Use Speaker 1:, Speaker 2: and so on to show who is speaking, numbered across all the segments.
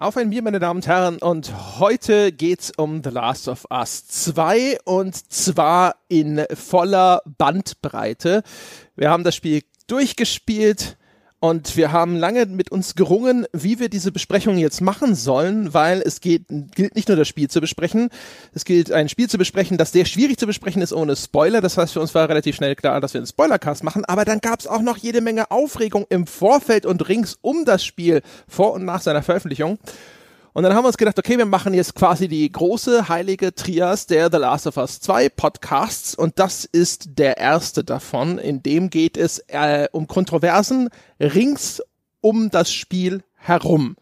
Speaker 1: Auf ein Bier, meine Damen und Herren, und heute geht's um The Last of Us 2 und zwar in voller Bandbreite. Wir haben das Spiel durchgespielt, und wir haben lange mit uns gerungen, wie wir diese Besprechung jetzt machen sollen, weil es geht, gilt nicht nur das Spiel zu besprechen, es gilt ein Spiel zu besprechen, das sehr schwierig zu besprechen ist ohne Spoiler. Das heißt, für uns war relativ schnell klar, dass wir einen Spoilercast machen, aber dann gab es auch noch jede Menge Aufregung im Vorfeld und rings um das Spiel vor und nach seiner Veröffentlichung. Und dann haben wir uns gedacht, okay, wir machen jetzt quasi die große heilige Trias der The Last of Us 2 Podcasts und das ist der erste davon. In dem geht es äh, um Kontroversen rings um das Spiel herum.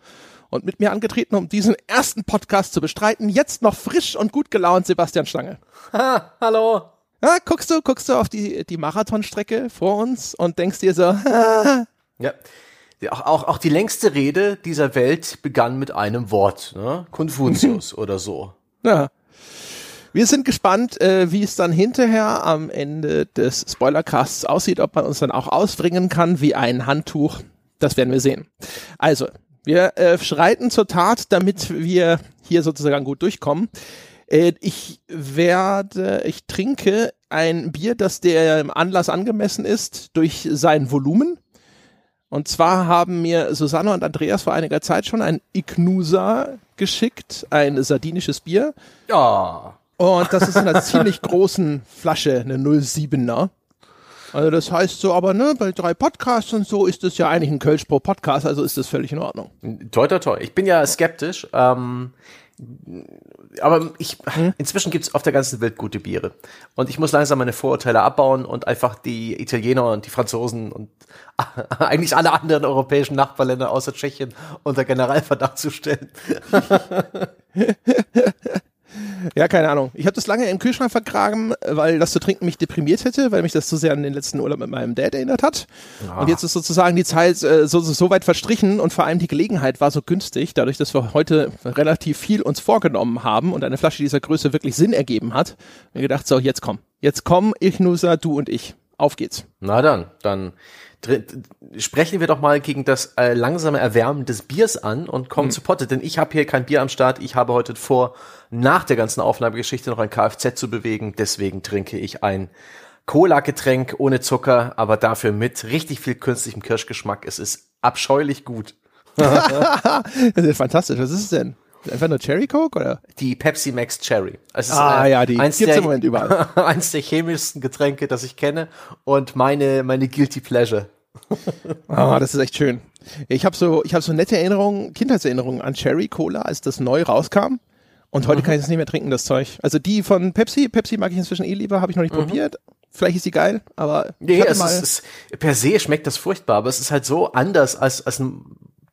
Speaker 1: Und mit mir angetreten, um diesen ersten Podcast zu bestreiten, jetzt noch frisch und gut gelaunt Sebastian Stange.
Speaker 2: Ha, hallo.
Speaker 1: Ja, guckst du, guckst du auf die, die Marathonstrecke vor uns und denkst dir so,
Speaker 2: ja. Auch, auch, auch die längste Rede dieser Welt begann mit einem Wort, ne? Konfuzius oder so.
Speaker 1: Ja. Wir sind gespannt, äh, wie es dann hinterher am Ende des Spoilercasts aussieht, ob man uns dann auch ausbringen kann wie ein Handtuch. Das werden wir sehen. Also, wir äh, schreiten zur Tat, damit wir hier sozusagen gut durchkommen. Äh, ich werde, ich trinke ein Bier, das der Anlass angemessen ist durch sein Volumen. Und zwar haben mir Susanne und Andreas vor einiger Zeit schon ein Ignusa geschickt, ein sardinisches Bier.
Speaker 2: Ja.
Speaker 1: Und das ist in einer ziemlich großen Flasche, eine 07er. Also das heißt so, aber ne, bei drei Podcasts und so ist das ja eigentlich ein Kölsch pro Podcast, also ist das völlig in Ordnung.
Speaker 2: Toi, toi, toi. Ich bin ja skeptisch. Ähm, aber ich, hm? inzwischen gibt's auf der ganzen Welt gute Biere. Und ich muss langsam meine Vorurteile abbauen und einfach die Italiener und die Franzosen und eigentlich alle anderen europäischen Nachbarländer außer Tschechien unter Generalverdacht zu stellen.
Speaker 1: Ja, keine Ahnung. Ich habe das lange im Kühlschrank vergraben, weil das zu trinken mich deprimiert hätte, weil mich das zu sehr an den letzten Urlaub mit meinem Dad erinnert hat. Ja. Und jetzt ist sozusagen die Zeit äh, so, so, so weit verstrichen und vor allem die Gelegenheit war so günstig, dadurch, dass wir heute relativ viel uns vorgenommen haben und eine Flasche dieser Größe wirklich Sinn ergeben hat. Mir gedacht, so, jetzt komm. Jetzt komm, ich Nusa, du und ich. Auf geht's.
Speaker 2: Na dann, dann sprechen wir doch mal gegen das äh, langsame Erwärmen des Biers an und kommen mhm. zu Potte, denn ich habe hier kein Bier am Start. Ich habe heute vor, nach der ganzen Aufnahmegeschichte noch ein Kfz zu bewegen. Deswegen trinke ich ein Cola-Getränk ohne Zucker, aber dafür mit richtig viel künstlichem Kirschgeschmack. Es ist abscheulich gut.
Speaker 1: das ist fantastisch. Was ist es denn? Einfach nur Cherry Coke oder?
Speaker 2: Die Pepsi Max Cherry.
Speaker 1: Ist, ah äh, ja, die
Speaker 2: eins gibt's der, im Moment überall. eins der chemischsten Getränke, das ich kenne und meine meine Guilty Pleasure.
Speaker 1: Ah, das ist echt schön. Ich habe so ich habe so nette Erinnerungen, Kindheitserinnerungen an Cherry Cola, als das neu rauskam. Und heute mhm. kann ich es nicht mehr trinken, das Zeug. Also die von Pepsi, Pepsi mag ich inzwischen eh lieber, habe ich noch nicht mhm. probiert. Vielleicht ist sie geil, aber
Speaker 2: nee, es ist, es, per se schmeckt das furchtbar, aber es ist halt so anders als als ein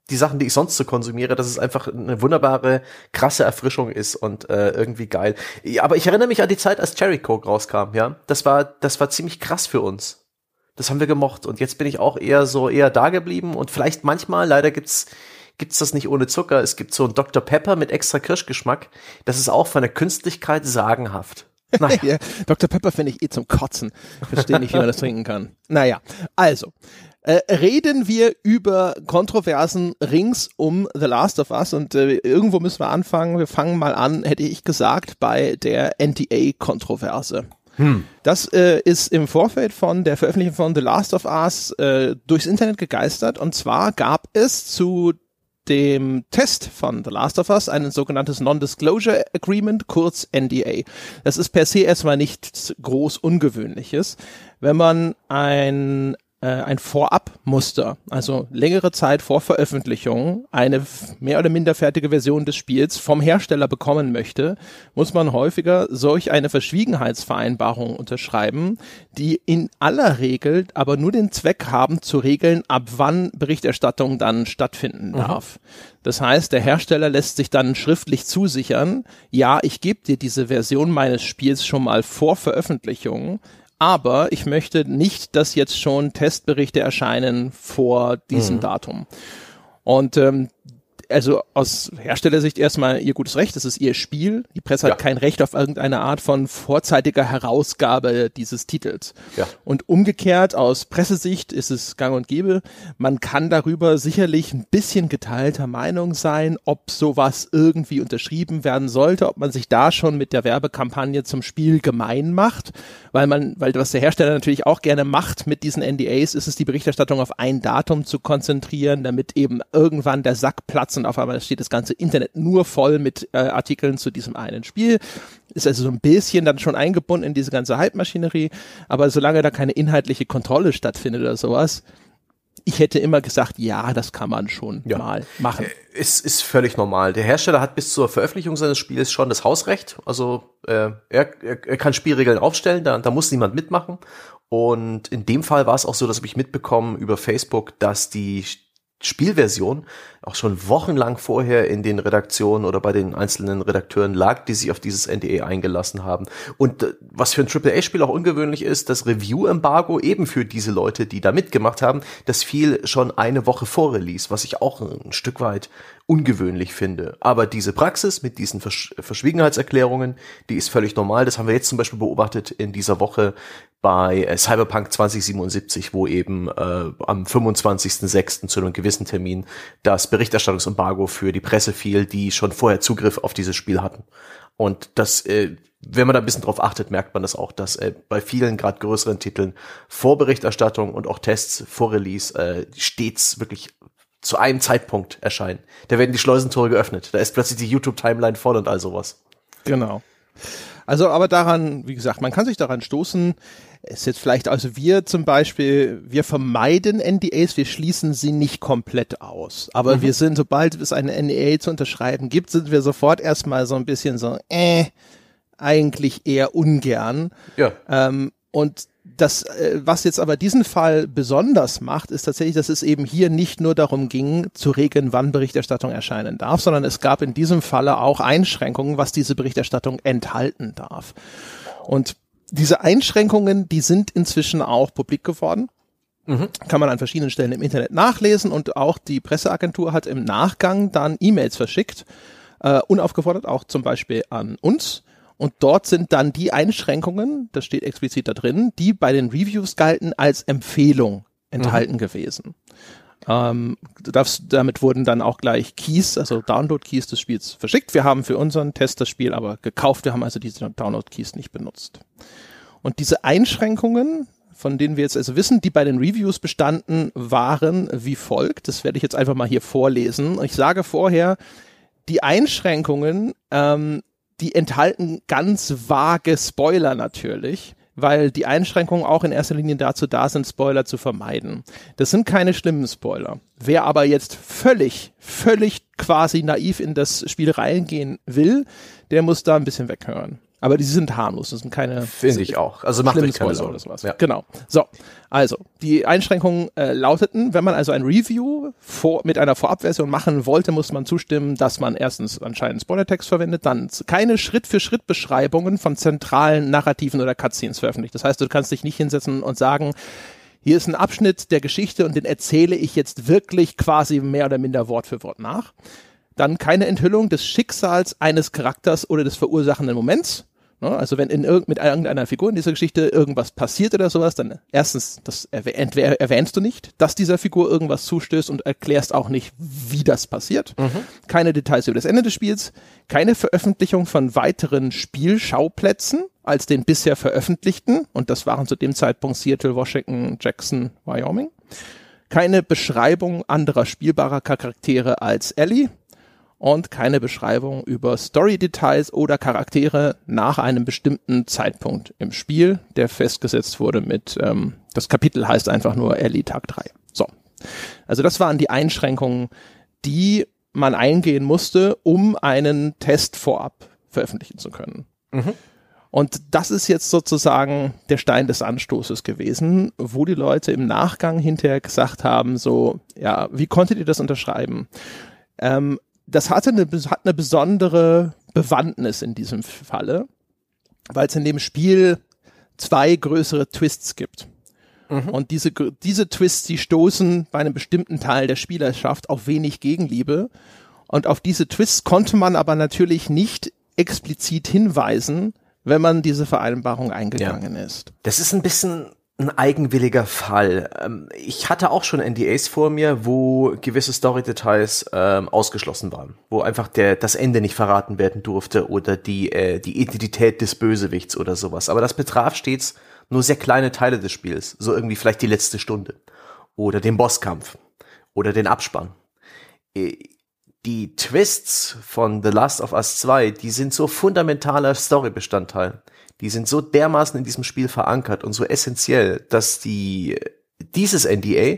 Speaker 2: die Sachen, die ich sonst so konsumiere, dass es einfach eine wunderbare, krasse Erfrischung ist und äh, irgendwie geil. Ja, aber ich erinnere mich an die Zeit, als Cherry Coke rauskam, ja. Das war, das war ziemlich krass für uns. Das haben wir gemocht. Und jetzt bin ich auch eher so eher da geblieben und vielleicht manchmal, leider gibt's gibt's das nicht ohne Zucker. Es gibt so ein Dr. Pepper mit extra Kirschgeschmack. Das ist auch von der Künstlichkeit sagenhaft.
Speaker 1: Naja. ja, Dr. Pepper finde ich eh zum Kotzen. Verstehe nicht, wie man das trinken kann. Naja, also, äh, reden wir über Kontroversen rings um The Last of Us und äh, irgendwo müssen wir anfangen. Wir fangen mal an, hätte ich gesagt, bei der NDA-Kontroverse. Hm. Das äh, ist im Vorfeld von der Veröffentlichung von The Last of Us äh, durchs Internet gegeistert und zwar gab es zu dem Test von The Last of Us ein sogenanntes Non-Disclosure Agreement, kurz NDA. Das ist per se erstmal nichts groß Ungewöhnliches. Wenn man ein äh, ein Vorabmuster, also längere Zeit vor Veröffentlichung, eine mehr oder minder fertige Version des Spiels vom Hersteller bekommen möchte, muss man häufiger solch eine Verschwiegenheitsvereinbarung unterschreiben, die in aller Regel aber nur den Zweck haben, zu regeln, ab wann Berichterstattung dann stattfinden mhm. darf. Das heißt, der Hersteller lässt sich dann schriftlich zusichern, ja, ich gebe dir diese Version meines Spiels schon mal vor Veröffentlichung, aber ich möchte nicht, dass jetzt schon Testberichte erscheinen vor diesem mhm. Datum. Und ähm, also aus Herstellersicht erstmal ihr gutes Recht, das ist ihr Spiel. Die Presse ja. hat kein Recht auf irgendeine Art von vorzeitiger Herausgabe dieses Titels. Ja. Und umgekehrt aus Pressesicht ist es gang und gäbe. Man kann darüber sicherlich ein bisschen geteilter Meinung sein, ob sowas irgendwie unterschrieben werden sollte, ob man sich da schon mit der Werbekampagne zum Spiel gemein macht, weil man, weil was der Hersteller natürlich auch gerne macht mit diesen NDAs, ist es die Berichterstattung auf ein Datum zu konzentrieren, damit eben irgendwann der Sack platzt und auf einmal steht das ganze Internet nur voll mit äh, Artikeln zu diesem einen Spiel. Ist also so ein bisschen dann schon eingebunden in diese ganze Hype-Maschinerie, aber solange da keine inhaltliche Kontrolle stattfindet oder sowas, ich hätte immer gesagt, ja, das kann man schon ja. mal machen.
Speaker 2: Es ist völlig normal. Der Hersteller hat bis zur Veröffentlichung seines Spiels schon das Hausrecht. Also äh, er, er, er kann Spielregeln aufstellen, da, da muss niemand mitmachen. Und in dem Fall war es auch so, dass ich mitbekommen über Facebook, dass die Spielversion auch schon wochenlang vorher in den Redaktionen oder bei den einzelnen Redakteuren lag, die sich auf dieses NDA eingelassen haben. Und äh, was für ein AAA-Spiel auch ungewöhnlich ist, das Review-Embargo eben für diese Leute, die da mitgemacht haben, das fiel schon eine Woche vor Release, was ich auch ein Stück weit ungewöhnlich finde. Aber diese Praxis mit diesen Versch Verschwiegenheitserklärungen, die ist völlig normal. Das haben wir jetzt zum Beispiel beobachtet in dieser Woche bei äh, Cyberpunk 2077, wo eben äh, am 25.06. zu einem gewissen Termin das Berichterstattungsembargo für die Presse fiel, die schon vorher Zugriff auf dieses Spiel hatten. Und das, äh, wenn man da ein bisschen drauf achtet, merkt man das auch, dass äh, bei vielen gerade größeren Titeln Vorberichterstattung und auch Tests vor Release äh, stets wirklich zu einem Zeitpunkt erscheinen. Da werden die Schleusentore geöffnet. Da ist plötzlich die YouTube-Timeline voll und all sowas.
Speaker 1: Genau. Also, aber daran, wie gesagt, man kann sich daran stoßen. Es jetzt vielleicht, also wir zum Beispiel, wir vermeiden NDAs, wir schließen sie nicht komplett aus. Aber mhm. wir sind, sobald es eine NDA zu unterschreiben gibt, sind wir sofort erstmal so ein bisschen so, äh, eigentlich eher ungern. Ja. Ähm, und das, äh, was jetzt aber diesen Fall besonders macht, ist tatsächlich, dass es eben hier nicht nur darum ging, zu regeln, wann Berichterstattung erscheinen darf, sondern es gab in diesem Falle auch Einschränkungen, was diese Berichterstattung enthalten darf. Und diese Einschränkungen, die sind inzwischen auch publik geworden. Mhm. Kann man an verschiedenen Stellen im Internet nachlesen und auch die Presseagentur hat im Nachgang dann E-Mails verschickt, äh, unaufgefordert auch zum Beispiel an uns und dort sind dann die Einschränkungen, das steht explizit da drin, die bei den Reviews galten als Empfehlung enthalten mhm. gewesen. Ähm, das, damit wurden dann auch gleich Keys, also Download-Keys des Spiels verschickt. Wir haben für unseren Test das Spiel aber gekauft. Wir haben also diese Download-Keys nicht benutzt. Und diese Einschränkungen, von denen wir jetzt also wissen, die bei den Reviews bestanden, waren wie folgt. Das werde ich jetzt einfach mal hier vorlesen. Ich sage vorher, die Einschränkungen ähm, die enthalten ganz vage Spoiler natürlich weil die Einschränkungen auch in erster Linie dazu da sind, Spoiler zu vermeiden. Das sind keine schlimmen Spoiler. Wer aber jetzt völlig, völlig quasi naiv in das Spiel reingehen will, der muss da ein bisschen weghören. Aber die sind harmlos, das sind keine.
Speaker 2: Finde ich auch. Also macht euch keine Sorgen. Oder.
Speaker 1: Ja. Genau. So, also die Einschränkungen äh, lauteten, wenn man also ein Review vor, mit einer Vorabversion machen wollte, muss man zustimmen, dass man erstens anscheinend Spoilertext verwendet, dann keine Schritt-für-Schritt-Beschreibungen von zentralen Narrativen oder Cutscenes veröffentlicht. Das heißt, du kannst dich nicht hinsetzen und sagen, hier ist ein Abschnitt der Geschichte und den erzähle ich jetzt wirklich quasi mehr oder minder Wort für Wort nach. Dann keine Enthüllung des Schicksals eines Charakters oder des verursachenden Moments? Also wenn in irg mit irgendeiner Figur in dieser Geschichte irgendwas passiert oder sowas, dann erstens, das erwähnst du nicht, dass dieser Figur irgendwas zustößt und erklärst auch nicht, wie das passiert. Mhm. Keine Details über das Ende des Spiels, keine Veröffentlichung von weiteren Spielschauplätzen als den bisher veröffentlichten, und das waren zu dem Zeitpunkt Seattle, Washington, Jackson, Wyoming. Keine Beschreibung anderer spielbarer Charaktere als Ellie, und keine Beschreibung über Story-Details oder Charaktere nach einem bestimmten Zeitpunkt im Spiel, der festgesetzt wurde mit, ähm, das Kapitel heißt einfach nur Ellie Tag 3. So. Also das waren die Einschränkungen, die man eingehen musste, um einen Test vorab veröffentlichen zu können. Mhm. Und das ist jetzt sozusagen der Stein des Anstoßes gewesen, wo die Leute im Nachgang hinterher gesagt haben, so, ja, wie konntet ihr das unterschreiben? Ähm, das hatte eine, hat eine besondere Bewandtnis in diesem Falle, weil es in dem Spiel zwei größere Twists gibt. Mhm. Und diese, diese Twists, die stoßen bei einem bestimmten Teil der Spielerschaft auf wenig Gegenliebe. Und auf diese Twists konnte man aber natürlich nicht explizit hinweisen, wenn man diese Vereinbarung eingegangen ja. ist.
Speaker 2: Das ist ein bisschen ein eigenwilliger Fall. Ähm, ich hatte auch schon NDAs vor mir, wo gewisse Story-Details ähm, ausgeschlossen waren, wo einfach der das Ende nicht verraten werden durfte oder die äh, die Identität des Bösewichts oder sowas. Aber das betraf stets nur sehr kleine Teile des Spiels, so irgendwie vielleicht die letzte Stunde oder den Bosskampf oder den Abspann. Äh, die Twists von The Last of Us 2, die sind so fundamentaler Storybestandteil die sind so dermaßen in diesem Spiel verankert und so essentiell, dass die, dieses NDA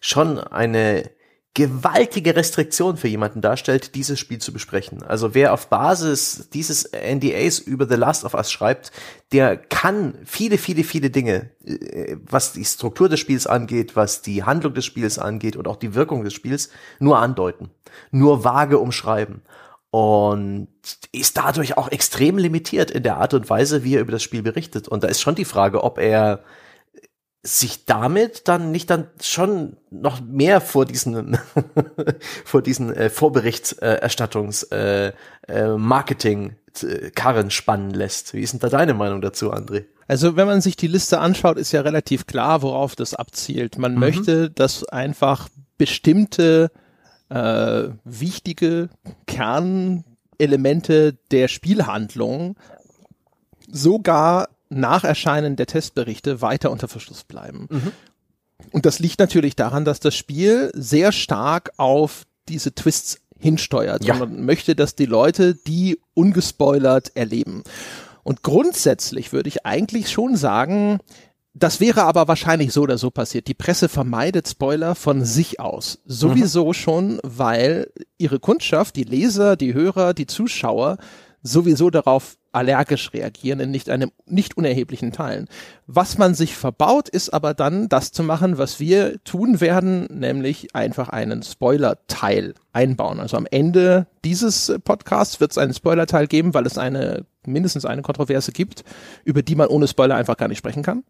Speaker 2: schon eine gewaltige Restriktion für jemanden darstellt, dieses Spiel zu besprechen. Also wer auf Basis dieses NDAs über The Last of Us schreibt, der kann viele, viele, viele Dinge, äh, was die Struktur des Spiels angeht, was die Handlung des Spiels angeht und auch die Wirkung des Spiels, nur andeuten, nur vage umschreiben und ist dadurch auch extrem limitiert in der Art und Weise, wie er über das Spiel berichtet. Und da ist schon die Frage, ob er sich damit dann nicht dann schon noch mehr vor diesen vor diesen äh, Vorberichterstattungs äh, äh, Marketing äh, Karren spannen lässt. Wie ist denn da deine Meinung dazu, André?
Speaker 1: Also wenn man sich die Liste anschaut, ist ja relativ klar, worauf das abzielt. Man mhm. möchte, dass einfach bestimmte äh, wichtige Kernelemente der Spielhandlung sogar nach Erscheinen der Testberichte weiter unter Verschluss bleiben. Mhm. Und das liegt natürlich daran, dass das Spiel sehr stark auf diese Twists hinsteuert. Ja. Und man möchte, dass die Leute die ungespoilert erleben. Und grundsätzlich würde ich eigentlich schon sagen, das wäre aber wahrscheinlich so oder so passiert. Die Presse vermeidet Spoiler von sich aus. Sowieso mhm. schon, weil ihre Kundschaft, die Leser, die Hörer, die Zuschauer sowieso darauf allergisch reagieren in nicht einem nicht unerheblichen Teilen. Was man sich verbaut, ist aber dann das zu machen, was wir tun werden, nämlich einfach einen Spoiler-Teil einbauen. Also am Ende dieses Podcasts wird es einen Spoiler-Teil geben, weil es eine mindestens eine Kontroverse gibt, über die man ohne Spoiler einfach gar nicht sprechen kann.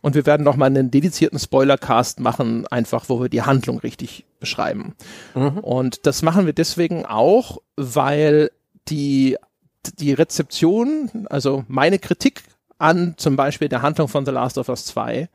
Speaker 1: Und wir werden noch mal einen dedizierten Spoilercast machen, einfach wo wir die Handlung richtig beschreiben. Mhm. Und das machen wir deswegen auch, weil die die Rezeption, also meine Kritik an zum Beispiel der Handlung von The Last of Us 2,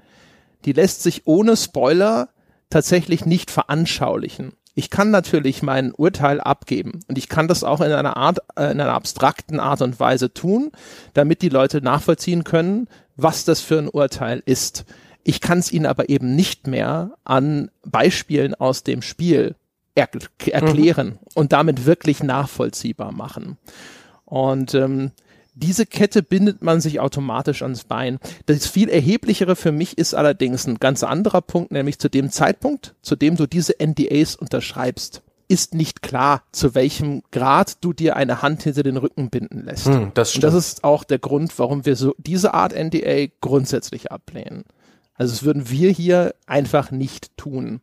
Speaker 1: die lässt sich ohne Spoiler tatsächlich nicht veranschaulichen. Ich kann natürlich mein Urteil abgeben und ich kann das auch in einer Art, äh, in einer abstrakten Art und Weise tun, damit die Leute nachvollziehen können, was das für ein Urteil ist. Ich kann es ihnen aber eben nicht mehr an Beispielen aus dem Spiel er erklären mhm. und damit wirklich nachvollziehbar machen. Und ähm, diese Kette bindet man sich automatisch ans Bein. Das viel erheblichere für mich ist allerdings ein ganz anderer Punkt, nämlich zu dem Zeitpunkt, zu dem du diese NDAs unterschreibst, ist nicht klar, zu welchem Grad du dir eine Hand hinter den Rücken binden lässt. Hm, das, Und das ist auch der Grund, warum wir so diese Art NDA grundsätzlich ablehnen. Also das würden wir hier einfach nicht tun.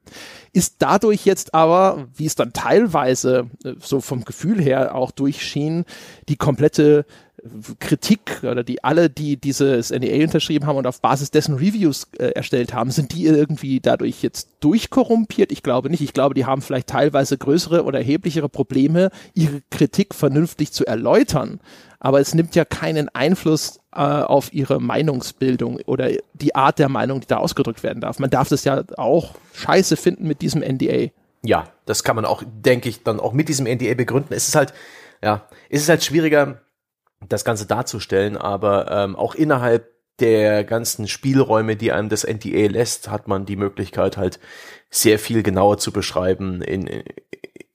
Speaker 1: Ist dadurch jetzt aber, wie es dann teilweise äh, so vom Gefühl her auch durchschien, die komplette Kritik oder die alle, die dieses NDA unterschrieben haben und auf Basis dessen Reviews äh, erstellt haben, sind die irgendwie dadurch jetzt durchkorrumpiert? Ich glaube nicht. Ich glaube, die haben vielleicht teilweise größere oder erheblichere Probleme, ihre Kritik vernünftig zu erläutern. Aber es nimmt ja keinen Einfluss äh, auf ihre Meinungsbildung oder die Art der Meinung, die da ausgedrückt werden darf. Man darf das ja auch scheiße finden mit diesem NDA.
Speaker 2: Ja, das kann man auch, denke ich, dann auch mit diesem NDA begründen. Es ist halt, ja, es ist halt schwieriger, das Ganze darzustellen, aber ähm, auch innerhalb der ganzen Spielräume, die einem das NDA lässt, hat man die Möglichkeit halt sehr viel genauer zu beschreiben in,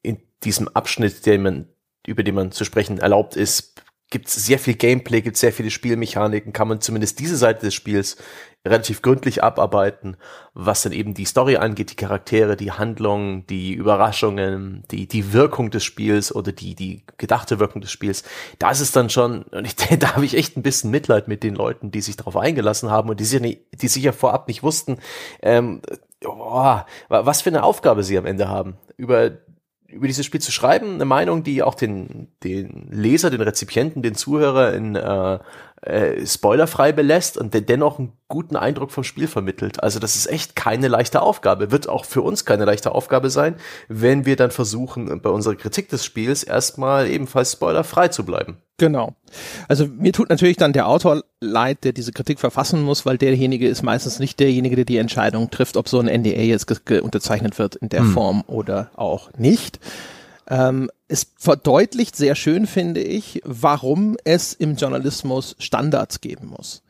Speaker 2: in diesem Abschnitt, den man, über den man zu sprechen erlaubt ist, gibt es sehr viel Gameplay, gibt sehr viele Spielmechaniken, kann man zumindest diese Seite des Spiels relativ gründlich abarbeiten, was dann eben die Story angeht, die Charaktere, die Handlung, die Überraschungen, die, die Wirkung des Spiels oder die, die gedachte Wirkung des Spiels. Da ist es dann schon, und ich, da habe ich echt ein bisschen Mitleid mit den Leuten, die sich darauf eingelassen haben und die sich, nicht, die sich ja vorab nicht wussten, ähm, oh, was für eine Aufgabe sie am Ende haben. Über über dieses Spiel zu schreiben, eine Meinung, die auch den, den Leser, den Rezipienten, den Zuhörer in, äh, äh, spoilerfrei belässt und dennoch einen guten Eindruck vom Spiel vermittelt. Also das ist echt keine leichte Aufgabe. Wird auch für uns keine leichte Aufgabe sein, wenn wir dann versuchen, bei unserer Kritik des Spiels erstmal ebenfalls spoilerfrei zu bleiben.
Speaker 1: Genau. Also mir tut natürlich dann der Autor leid, der diese Kritik verfassen muss, weil derjenige ist meistens nicht derjenige, der die Entscheidung trifft, ob so ein NDA jetzt unterzeichnet wird in der hm. Form oder auch nicht. Ähm, es verdeutlicht sehr schön, finde ich, warum es im Journalismus Standards geben muss.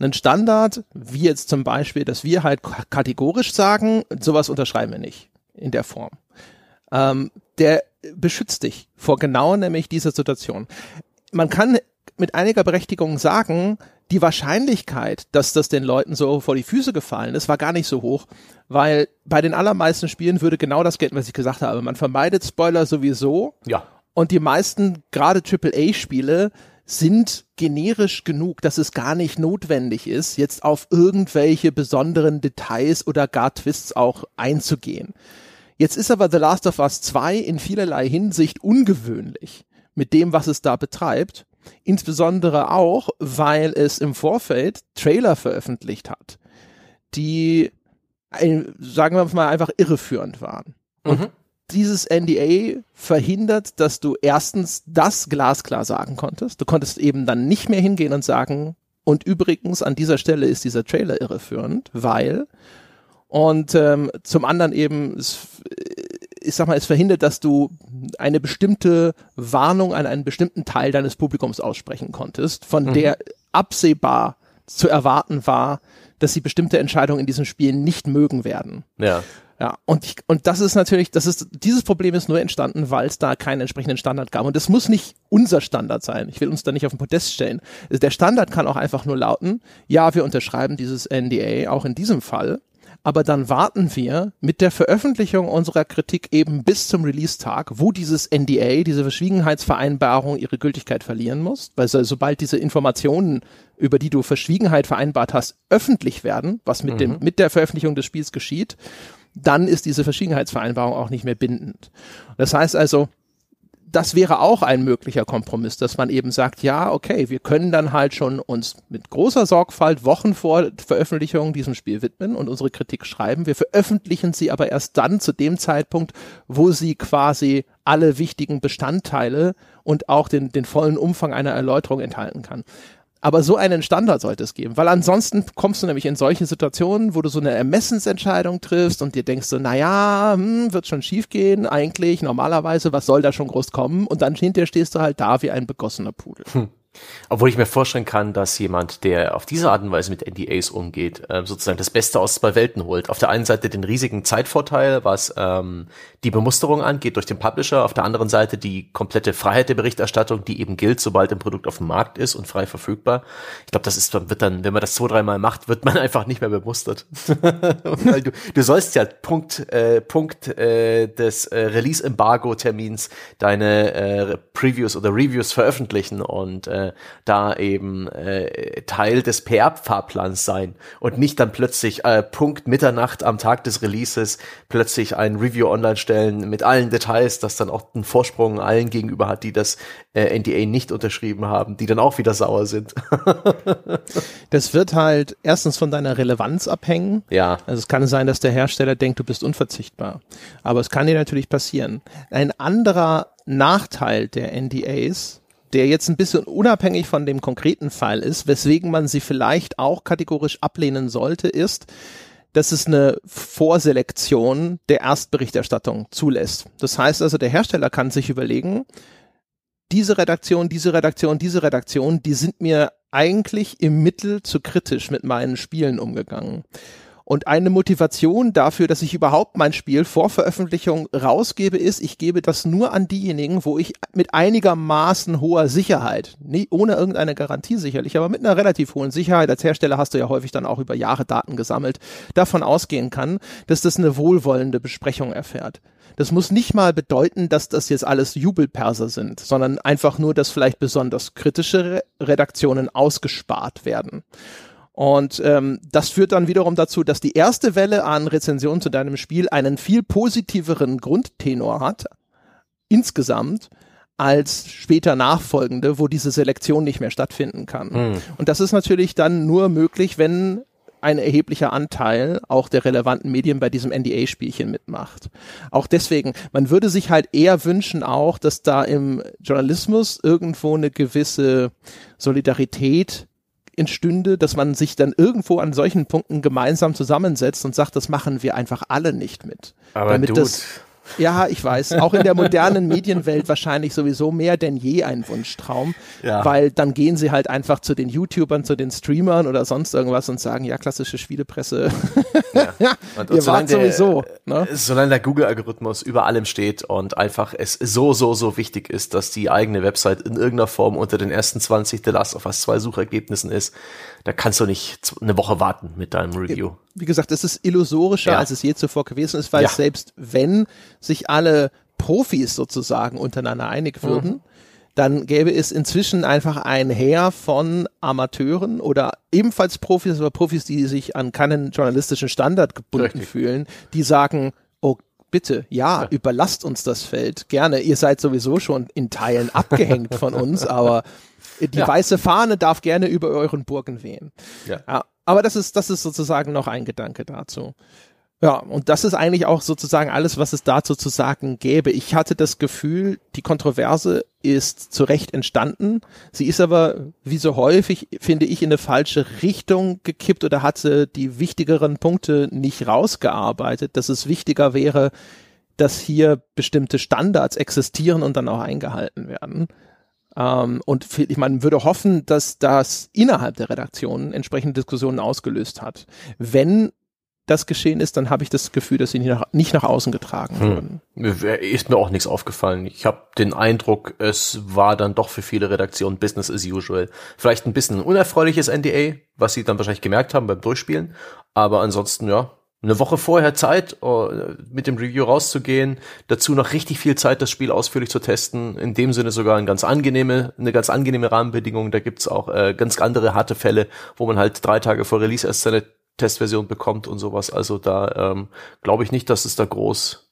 Speaker 1: Ein Standard, wie jetzt zum Beispiel, dass wir halt kategorisch sagen, sowas unterschreiben wir nicht in der Form. Ähm, der beschützt dich vor genau nämlich dieser Situation. Man kann mit einiger Berechtigung sagen, die Wahrscheinlichkeit, dass das den Leuten so vor die Füße gefallen ist, war gar nicht so hoch, weil bei den allermeisten Spielen würde genau das gelten, was ich gesagt habe. Man vermeidet Spoiler sowieso.
Speaker 2: Ja.
Speaker 1: Und die meisten, gerade AAA-Spiele, sind generisch genug, dass es gar nicht notwendig ist, jetzt auf irgendwelche besonderen Details oder gar Twists auch einzugehen. Jetzt ist aber The Last of Us 2 in vielerlei Hinsicht ungewöhnlich mit dem, was es da betreibt. Insbesondere auch, weil es im Vorfeld Trailer veröffentlicht hat, die, sagen wir mal, einfach irreführend waren. Und mhm. dieses NDA verhindert, dass du erstens das glasklar sagen konntest. Du konntest eben dann nicht mehr hingehen und sagen, und übrigens an dieser Stelle ist dieser Trailer irreführend, weil und ähm, zum anderen eben ich sag mal, es verhindert, dass du eine bestimmte Warnung an einen bestimmten Teil deines Publikums aussprechen konntest, von mhm. der absehbar zu erwarten war, dass sie bestimmte Entscheidungen in diesem Spiel nicht mögen werden.
Speaker 2: Ja.
Speaker 1: Ja, und ich, und das ist natürlich, das ist, dieses Problem ist nur entstanden, weil es da keinen entsprechenden Standard gab. Und es muss nicht unser Standard sein. Ich will uns da nicht auf den Podest stellen. Der Standard kann auch einfach nur lauten, ja, wir unterschreiben dieses NDA auch in diesem Fall aber dann warten wir mit der Veröffentlichung unserer Kritik eben bis zum Release-Tag, wo dieses NDA, diese Verschwiegenheitsvereinbarung ihre Gültigkeit verlieren muss, weil so, sobald diese Informationen, über die du Verschwiegenheit vereinbart hast, öffentlich werden, was mit mhm. dem, mit der Veröffentlichung des Spiels geschieht, dann ist diese Verschwiegenheitsvereinbarung auch nicht mehr bindend. Das heißt also, das wäre auch ein möglicher Kompromiss, dass man eben sagt, ja, okay, wir können dann halt schon uns mit großer Sorgfalt Wochen vor Veröffentlichung diesem Spiel widmen und unsere Kritik schreiben. Wir veröffentlichen sie aber erst dann zu dem Zeitpunkt, wo sie quasi alle wichtigen Bestandteile und auch den, den vollen Umfang einer Erläuterung enthalten kann. Aber so einen Standard sollte es geben, weil ansonsten kommst du nämlich in solche Situationen, wo du so eine Ermessensentscheidung triffst und dir denkst so, naja, hm, wird schon schief gehen, eigentlich, normalerweise, was soll da schon groß kommen? Und dann hinterher stehst du halt da wie ein begossener Pudel. Hm.
Speaker 2: Obwohl ich mir vorstellen kann, dass jemand, der auf diese Art und Weise mit NDAs umgeht, äh, sozusagen das Beste aus zwei Welten holt. Auf der einen Seite den riesigen Zeitvorteil, was ähm, die Bemusterung angeht durch den Publisher, auf der anderen Seite die komplette Freiheit der Berichterstattung, die eben gilt, sobald ein Produkt auf dem Markt ist und frei verfügbar. Ich glaube, das ist wird dann, wenn man das zwei, dreimal macht, wird man einfach nicht mehr bemustert. Weil du, du sollst ja Punkt, äh, Punkt äh, des äh, Release-Embargo-Termins deine äh, Previews oder Reviews veröffentlichen und äh, da eben äh, Teil des PR-Fahrplans sein und nicht dann plötzlich äh, Punkt Mitternacht am Tag des Releases plötzlich ein Review online stellen mit allen Details, das dann auch einen Vorsprung allen gegenüber hat, die das äh, NDA nicht unterschrieben haben, die dann auch wieder sauer sind.
Speaker 1: das wird halt erstens von deiner Relevanz abhängen.
Speaker 2: Ja.
Speaker 1: Also es kann sein, dass der Hersteller denkt, du bist unverzichtbar. Aber es kann dir natürlich passieren. Ein anderer Nachteil der NDAs der jetzt ein bisschen unabhängig von dem konkreten Fall ist, weswegen man sie vielleicht auch kategorisch ablehnen sollte, ist, dass es eine Vorselektion der Erstberichterstattung zulässt. Das heißt also, der Hersteller kann sich überlegen, diese Redaktion, diese Redaktion, diese Redaktion, die sind mir eigentlich im Mittel zu kritisch mit meinen Spielen umgegangen. Und eine Motivation dafür, dass ich überhaupt mein Spiel vor Veröffentlichung rausgebe, ist, ich gebe das nur an diejenigen, wo ich mit einigermaßen hoher Sicherheit, nie, ohne irgendeine Garantie sicherlich, aber mit einer relativ hohen Sicherheit, als Hersteller hast du ja häufig dann auch über Jahre Daten gesammelt, davon ausgehen kann, dass das eine wohlwollende Besprechung erfährt. Das muss nicht mal bedeuten, dass das jetzt alles Jubelperser sind, sondern einfach nur, dass vielleicht besonders kritische Redaktionen ausgespart werden. Und ähm, das führt dann wiederum dazu, dass die erste Welle an Rezensionen zu deinem Spiel einen viel positiveren Grundtenor hat, insgesamt, als später nachfolgende, wo diese Selektion nicht mehr stattfinden kann.
Speaker 2: Hm.
Speaker 1: Und das ist natürlich dann nur möglich, wenn ein erheblicher Anteil auch der relevanten Medien bei diesem NDA-Spielchen mitmacht. Auch deswegen, man würde sich halt eher wünschen auch, dass da im Journalismus irgendwo eine gewisse Solidarität entstünde, dass man sich dann irgendwo an solchen Punkten gemeinsam zusammensetzt und sagt, das machen wir einfach alle nicht mit.
Speaker 2: Aber
Speaker 1: Damit
Speaker 2: Dude,
Speaker 1: das ja, ich weiß. Auch in der modernen Medienwelt wahrscheinlich sowieso mehr denn je ein Wunschtraum.
Speaker 2: Ja.
Speaker 1: Weil dann gehen sie halt einfach zu den YouTubern, zu den Streamern oder sonst irgendwas und sagen, ja, klassische Spielepresse.
Speaker 2: Ja. Und,
Speaker 1: Ihr
Speaker 2: und solange
Speaker 1: wart sowieso.
Speaker 2: Der,
Speaker 1: Ne?
Speaker 2: Solange der Google-Algorithmus über allem steht und einfach es so, so, so wichtig ist, dass die eigene Website in irgendeiner Form unter den ersten 20 The Last of Us 2 Suchergebnissen ist, da kannst du nicht eine Woche warten mit deinem Review.
Speaker 1: Wie gesagt, es ist illusorischer,
Speaker 2: Ja.
Speaker 1: als es je zuvor gewesen ist, weil
Speaker 2: Ja.
Speaker 1: selbst wenn sich alle Profis sozusagen untereinander einig würden,
Speaker 2: Mhm.
Speaker 1: dann gäbe es inzwischen einfach ein Heer von Amateuren oder ebenfalls Profis, aber Profis, die sich an keinen journalistischen Standard gebunden
Speaker 2: Richtig.
Speaker 1: fühlen, die sagen, oh bitte, ja, überlasst uns das Feld, gerne, ihr seid sowieso schon in Teilen abgehängt von uns, aber die
Speaker 2: Ja.
Speaker 1: weiße Fahne darf gerne über euren Burgen wehen.
Speaker 2: Ja.
Speaker 1: Ja, aber das ist, das ist sozusagen noch ein Gedanke dazu. Ja, und das ist eigentlich auch sozusagen alles, was es dazu zu sagen gäbe. Ich hatte das Gefühl, die Kontroverse ist zu Recht entstanden. Sie ist aber, wie so häufig, finde ich, in eine falsche Richtung gekippt oder hatte die wichtigeren Punkte nicht rausgearbeitet, dass es wichtiger wäre, dass hier bestimmte Standards existieren und dann auch eingehalten werden. Ähm, und ich meine, würde hoffen, dass das innerhalb der Redaktion entsprechende Diskussionen ausgelöst hat. Wenn das geschehen ist, dann habe ich das Gefühl, dass sie nicht nach, nicht nach außen getragen
Speaker 2: Hm.
Speaker 1: wurden.
Speaker 2: Ist mir auch nichts aufgefallen. Ich habe den Eindruck, es war dann doch für viele Redaktionen Business as usual. Vielleicht ein bisschen ein unerfreuliches NDA, was sie dann wahrscheinlich gemerkt haben beim Durchspielen. Aber ansonsten, ja, eine Woche vorher Zeit, äh, mit dem Review rauszugehen, dazu noch richtig viel Zeit, das Spiel ausführlich zu testen. In dem Sinne sogar eine ganz angenehme, eine ganz angenehme Rahmenbedingung. Da gibt's auch äh, ganz andere harte Fälle, wo man halt drei Tage vor Release erst seine Testversion bekommt und sowas. Also da ähm, glaube ich nicht, dass es da groß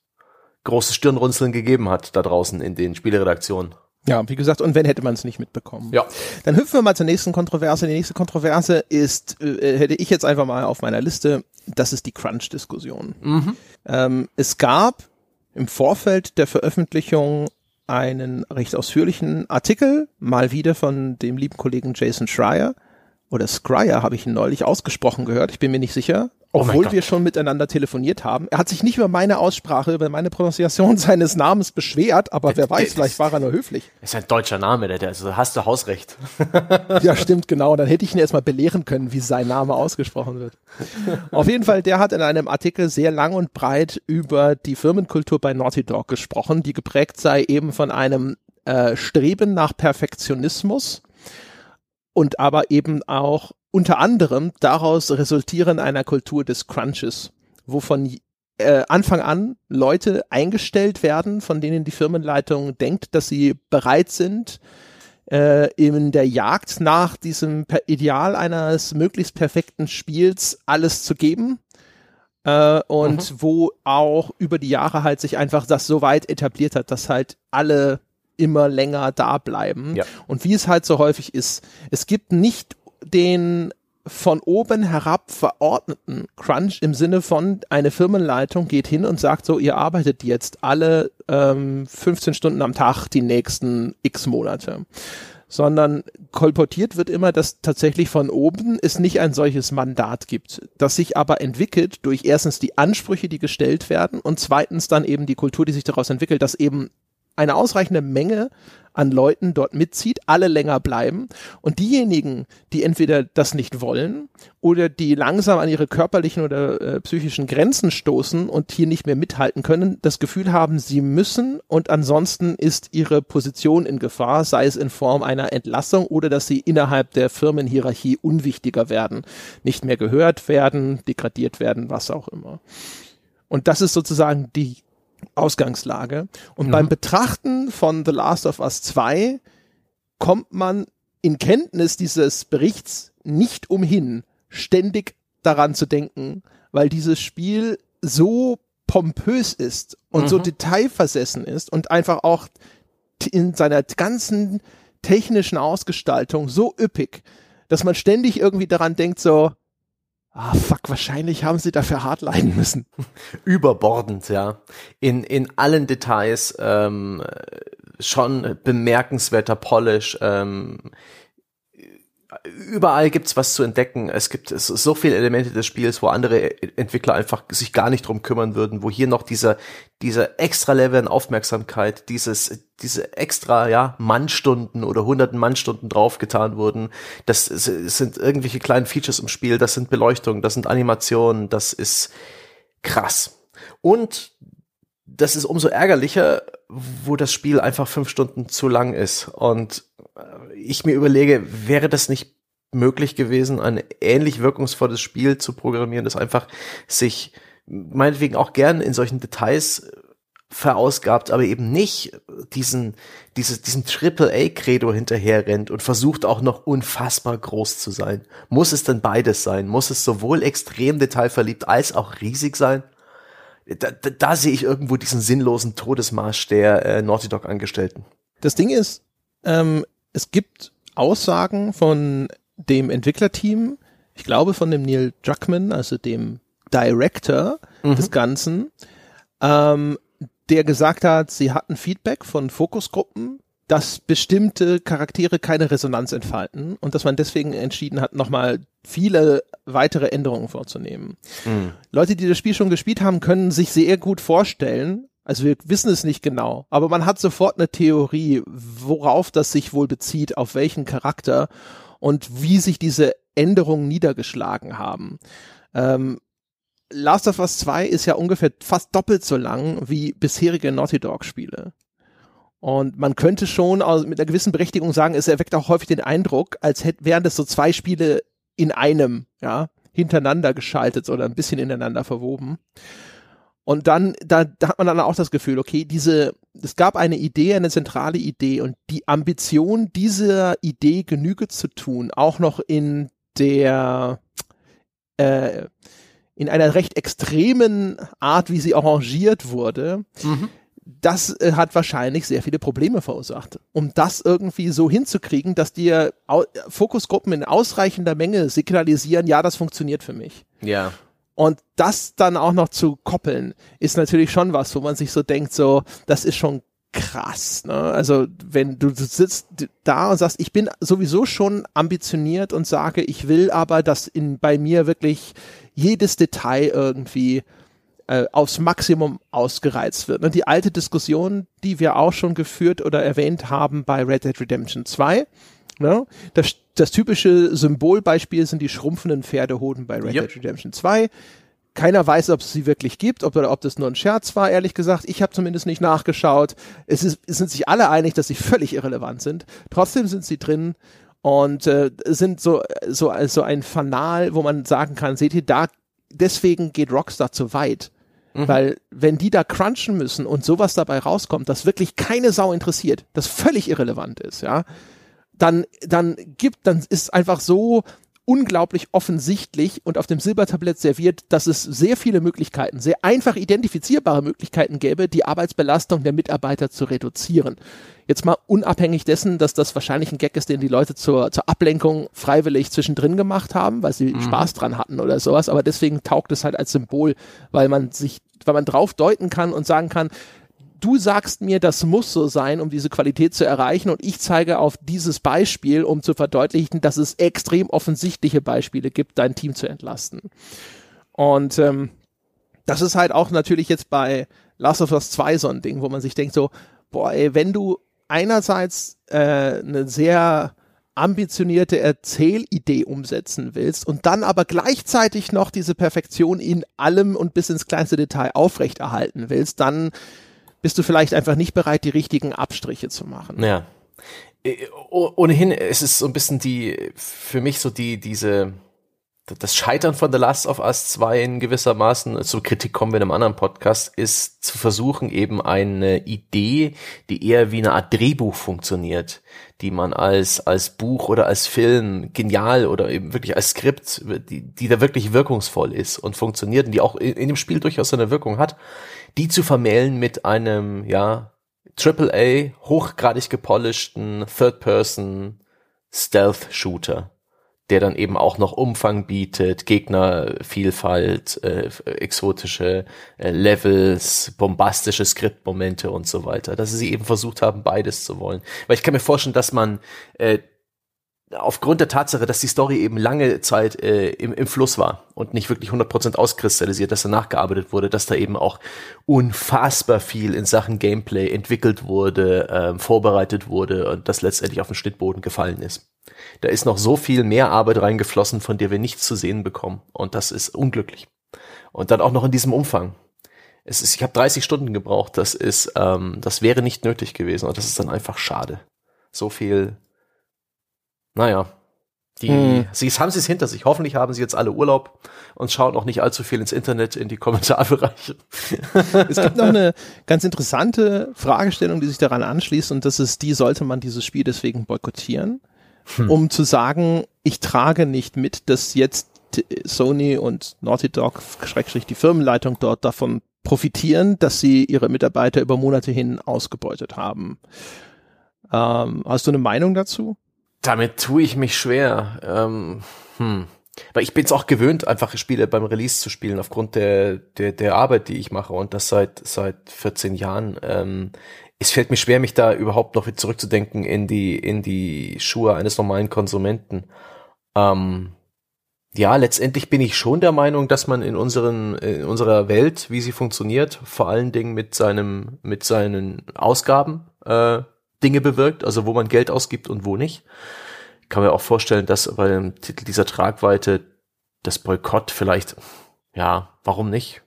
Speaker 2: großes Stirnrunzeln gegeben hat da draußen in den Spieleredaktionen.
Speaker 1: Ja, wie gesagt, und wenn hätte man es nicht mitbekommen.
Speaker 2: Ja.
Speaker 1: Dann hüpfen wir mal zur nächsten Kontroverse. Die nächste Kontroverse ist, äh, hätte ich jetzt einfach mal auf meiner Liste, das ist die Crunch-Diskussion. Ähm, es gab im Vorfeld der Veröffentlichung einen recht ausführlichen Artikel, mal wieder von dem lieben Kollegen Jason Schreier. Oder Scryer habe ich ihn neulich ausgesprochen gehört, ich bin mir nicht sicher.
Speaker 2: Oh
Speaker 1: Obwohl
Speaker 2: Gott.
Speaker 1: wir schon miteinander telefoniert haben. Er hat sich nicht über meine Aussprache, über meine Pronunciation seines Namens beschwert, aber wer weiß,
Speaker 2: das-
Speaker 1: vielleicht war er nur höflich.
Speaker 2: Ist ein deutscher Name, der, der also hast du Hausrecht.
Speaker 1: Ja, stimmt, genau. Dann hätte ich ihn erstmal belehren können, wie sein Name ausgesprochen wird. Auf jeden Fall, der hat in einem Artikel sehr lang und breit über die Firmenkultur bei Naughty Dog gesprochen, die geprägt sei eben von einem äh, Streben nach Perfektionismus und aber eben auch unter anderem daraus resultieren einer Kultur des Crunches, wovon äh, Anfang an Leute eingestellt werden, von denen die Firmenleitung denkt, dass sie bereit sind, äh, in der Jagd nach diesem Ideal eines möglichst perfekten Spiels alles zu geben. Äh, und wo auch über die Jahre halt sich einfach das so weit etabliert hat, dass halt alle immer länger da bleiben.
Speaker 2: Ja.
Speaker 1: Und wie es halt so häufig ist, es gibt nicht den von oben herab verordneten Crunch im Sinne von eine Firmenleitung geht hin und sagt so, ihr arbeitet jetzt alle ähm, 15 Stunden am Tag die nächsten x Monate. Sondern kolportiert wird immer, dass tatsächlich von oben es nicht ein solches Mandat gibt, das sich aber entwickelt durch erstens die Ansprüche, die gestellt werden und zweitens dann eben die Kultur, die sich daraus entwickelt, dass eben eine ausreichende Menge an Leuten dort mitzieht, alle länger bleiben und diejenigen, die entweder das nicht wollen oder die langsam an ihre körperlichen oder äh, psychischen Grenzen stoßen und hier nicht mehr mithalten können, das Gefühl haben, sie müssen und ansonsten ist ihre Position in Gefahr, sei es in Form einer Entlassung oder dass sie innerhalb der Firmenhierarchie unwichtiger werden, nicht mehr gehört werden, degradiert werden, was auch immer. Und das ist sozusagen die Ausgangslage. Und beim Betrachten von The Last of Us 2 kommt man in Kenntnis dieses Berichts nicht umhin, ständig daran zu denken, weil dieses Spiel so pompös ist und so detailversessen ist und einfach auch in seiner ganzen technischen Ausgestaltung so üppig, dass man ständig irgendwie daran denkt, so, ah fuck, wahrscheinlich haben sie dafür hart leiden müssen.
Speaker 2: Überbordend, ja. In, in allen Details ähm, schon bemerkenswerter Polish. Ähm, überall gibt's was zu entdecken. Es gibt so viele Elemente des Spiels, wo andere Entwickler einfach sich gar nicht drum kümmern würden, wo hier noch dieser dieser extra Level an Aufmerksamkeit, dieses diese extra ja Mannstunden oder hunderten Mannstunden draufgetan wurden. Das sind irgendwelche kleinen Features im Spiel, das sind Beleuchtung, das sind Animationen, das ist krass. Und das ist umso ärgerlicher, wo das Spiel einfach fünf Stunden zu lang ist. Und ich mir überlege, wäre das nicht möglich gewesen, ein ähnlich wirkungsvolles Spiel zu programmieren, das einfach sich meinetwegen auch gern in solchen Details verausgabt, aber eben nicht diesen, diese, diesen Triple-A-Credo hinterher rennt und versucht auch noch unfassbar groß zu sein. Muss es denn beides sein? Muss es sowohl extrem detailverliebt als auch riesig sein? Da, da, da sehe ich irgendwo diesen sinnlosen Todesmarsch der äh, Naughty Dog Angestellten.
Speaker 1: Das Ding ist, ähm, es gibt Aussagen von dem Entwicklerteam, ich glaube von dem Neil Druckmann, also dem Director mhm. des Ganzen, ähm, der gesagt hat, sie hatten Feedback von Fokusgruppen, dass bestimmte Charaktere keine Resonanz entfalten und dass man deswegen entschieden hat, nochmal viele weitere Änderungen vorzunehmen. Mhm. Leute, die das Spiel schon gespielt haben, können sich sehr gut vorstellen, also wir wissen es nicht genau, aber man hat sofort eine Theorie, worauf das sich wohl bezieht, auf welchen Charakter und wie sich diese Änderungen niedergeschlagen haben. Ähm, Last of Us 2 ist ja ungefähr fast doppelt so lang wie bisherige Naughty Dog Spiele. Und man könnte schon mit einer gewissen Berechtigung sagen, es erweckt auch häufig den Eindruck, als hätten, wären das so zwei Spiele in einem, ja, hintereinander geschaltet oder ein bisschen ineinander verwoben. Und dann, da, da hat man dann auch das Gefühl, okay, diese, es gab eine Idee, eine zentrale Idee und die Ambition, dieser Idee Genüge zu tun, auch noch in der, äh, in einer recht extremen Art, wie sie arrangiert wurde, mhm. das äh, hat wahrscheinlich sehr viele Probleme verursacht. Um das irgendwie so hinzukriegen, dass dir Fokusgruppen in ausreichender Menge signalisieren, ja, das funktioniert für mich.
Speaker 2: Ja.
Speaker 1: Und das dann auch noch zu koppeln, ist natürlich schon was, wo man sich so denkt, so, das ist schon krass. Ne? Also wenn du sitzt da und sagst, ich bin sowieso schon ambitioniert und sage, ich will aber, dass in bei mir wirklich jedes Detail irgendwie äh, aufs Maximum ausgereizt wird. Ne? Die alte Diskussion, die wir auch schon geführt oder erwähnt haben bei Red Dead Redemption 2, Ne? Das, das typische Symbolbeispiel sind die schrumpfenden Pferdehoden bei Red yep. Dead Redemption 2. Keiner weiß, ob es sie wirklich gibt, ob, oder ob das nur ein Scherz war, ehrlich gesagt. Ich habe zumindest nicht nachgeschaut. Es, ist, es sind sich alle einig, dass sie völlig irrelevant sind. Trotzdem sind sie drin und äh, sind so, so, so ein Fanal, wo man sagen kann, seht ihr, da deswegen geht Rockstar zu weit. Mhm. Weil wenn die da crunchen müssen und sowas dabei rauskommt, das wirklich keine Sau interessiert, das völlig irrelevant ist, ja, dann, dann gibt, dann ist einfach so unglaublich offensichtlich und auf dem Silbertablett serviert, dass es sehr viele Möglichkeiten, sehr einfach identifizierbare Möglichkeiten gäbe, die Arbeitsbelastung der Mitarbeiter zu reduzieren. Jetzt mal unabhängig dessen, dass das wahrscheinlich ein Gag ist, den die Leute zur, zur Ablenkung freiwillig zwischendrin gemacht haben, weil sie mhm. Spaß dran hatten oder sowas, aber deswegen taugt es halt als Symbol, weil man sich, weil man drauf deuten kann und sagen kann, du sagst mir, das muss so sein, um diese Qualität zu erreichen und ich zeige auf dieses Beispiel, um zu verdeutlichen, dass es extrem offensichtliche Beispiele gibt, dein Team zu entlasten. Und ähm, das ist halt auch natürlich jetzt bei Last of Us 2 so ein Ding, wo man sich denkt so, boah, ey, wenn du einerseits äh, eine sehr ambitionierte Erzählidee umsetzen willst und dann aber gleichzeitig noch diese Perfektion in allem und bis ins kleinste Detail aufrechterhalten willst, dann bist du vielleicht einfach nicht bereit, die richtigen Abstriche zu machen.
Speaker 2: Ja. Äh, ohnehin ist es so ein bisschen die, für mich so die, diese, das Scheitern von The Last of Us 2 in gewissermaßen, zur Kritik kommen wir in einem anderen Podcast, ist zu versuchen, eben eine Idee, die eher wie eine Art Drehbuch funktioniert, die man als, als Buch oder als Film genial oder eben wirklich als Skript, die, die da wirklich wirkungsvoll ist und funktioniert und die auch in, in dem Spiel durchaus eine Wirkung hat, die zu vermählen mit einem, ja, AAA, hochgradig gepolisheden Third-Person Stealth-Shooter, der dann eben auch noch Umfang bietet, Gegnervielfalt, äh, exotische äh, Levels, bombastische Skriptmomente und so weiter. Dass sie eben versucht haben, beides zu wollen. Weil ich kann mir vorstellen, dass man äh, aufgrund der Tatsache, dass die Story eben lange Zeit äh, im, im Fluss war und nicht wirklich 100% auskristallisiert, dass da nachgearbeitet wurde, dass da eben auch unfassbar viel in Sachen Gameplay entwickelt wurde, äh, vorbereitet wurde und das letztendlich auf den Schnittboden gefallen ist. Da ist noch so viel mehr Arbeit reingeflossen, von der wir nichts zu sehen bekommen und das ist unglücklich. Und dann auch noch in diesem Umfang. Es ist, ich habe 30 Stunden gebraucht, das ist, ähm, das wäre nicht nötig gewesen und das ist dann einfach schade. So viel naja, die, hm. sie haben sie es hinter sich. Hoffentlich haben sie jetzt alle Urlaub und schauen auch nicht allzu viel ins Internet, in die Kommentarbereiche.
Speaker 1: es gibt noch eine ganz interessante Fragestellung, die sich daran anschließt und das ist die, sollte man dieses Spiel deswegen boykottieren, hm. um zu sagen, ich trage nicht mit, dass jetzt Sony und Naughty Dog, schrägstrich die Firmenleitung dort davon profitieren, dass sie ihre Mitarbeiter über Monate hin ausgebeutet haben. Ähm, hast du eine Meinung dazu?
Speaker 2: Damit tue ich mich schwer. Ähm, hm. Weil ich bin es auch gewöhnt, einfach Spiele beim Release zu spielen, aufgrund der, der, der Arbeit, die ich mache und das seit, seit 14 Jahren. Ähm, es fällt mir schwer, mich da überhaupt noch zurückzudenken in die, in die Schuhe eines normalen Konsumenten. Ähm, ja, letztendlich bin ich schon der Meinung, dass man in unseren, in unserer Welt, wie sie funktioniert, vor allen Dingen mit seinem, mit seinen Ausgaben, äh, Dinge bewirkt, also wo man Geld ausgibt und wo nicht. Ich kann mir auch vorstellen, dass bei dem Titel dieser Tragweite das Boykott vielleicht, ja, warum nicht?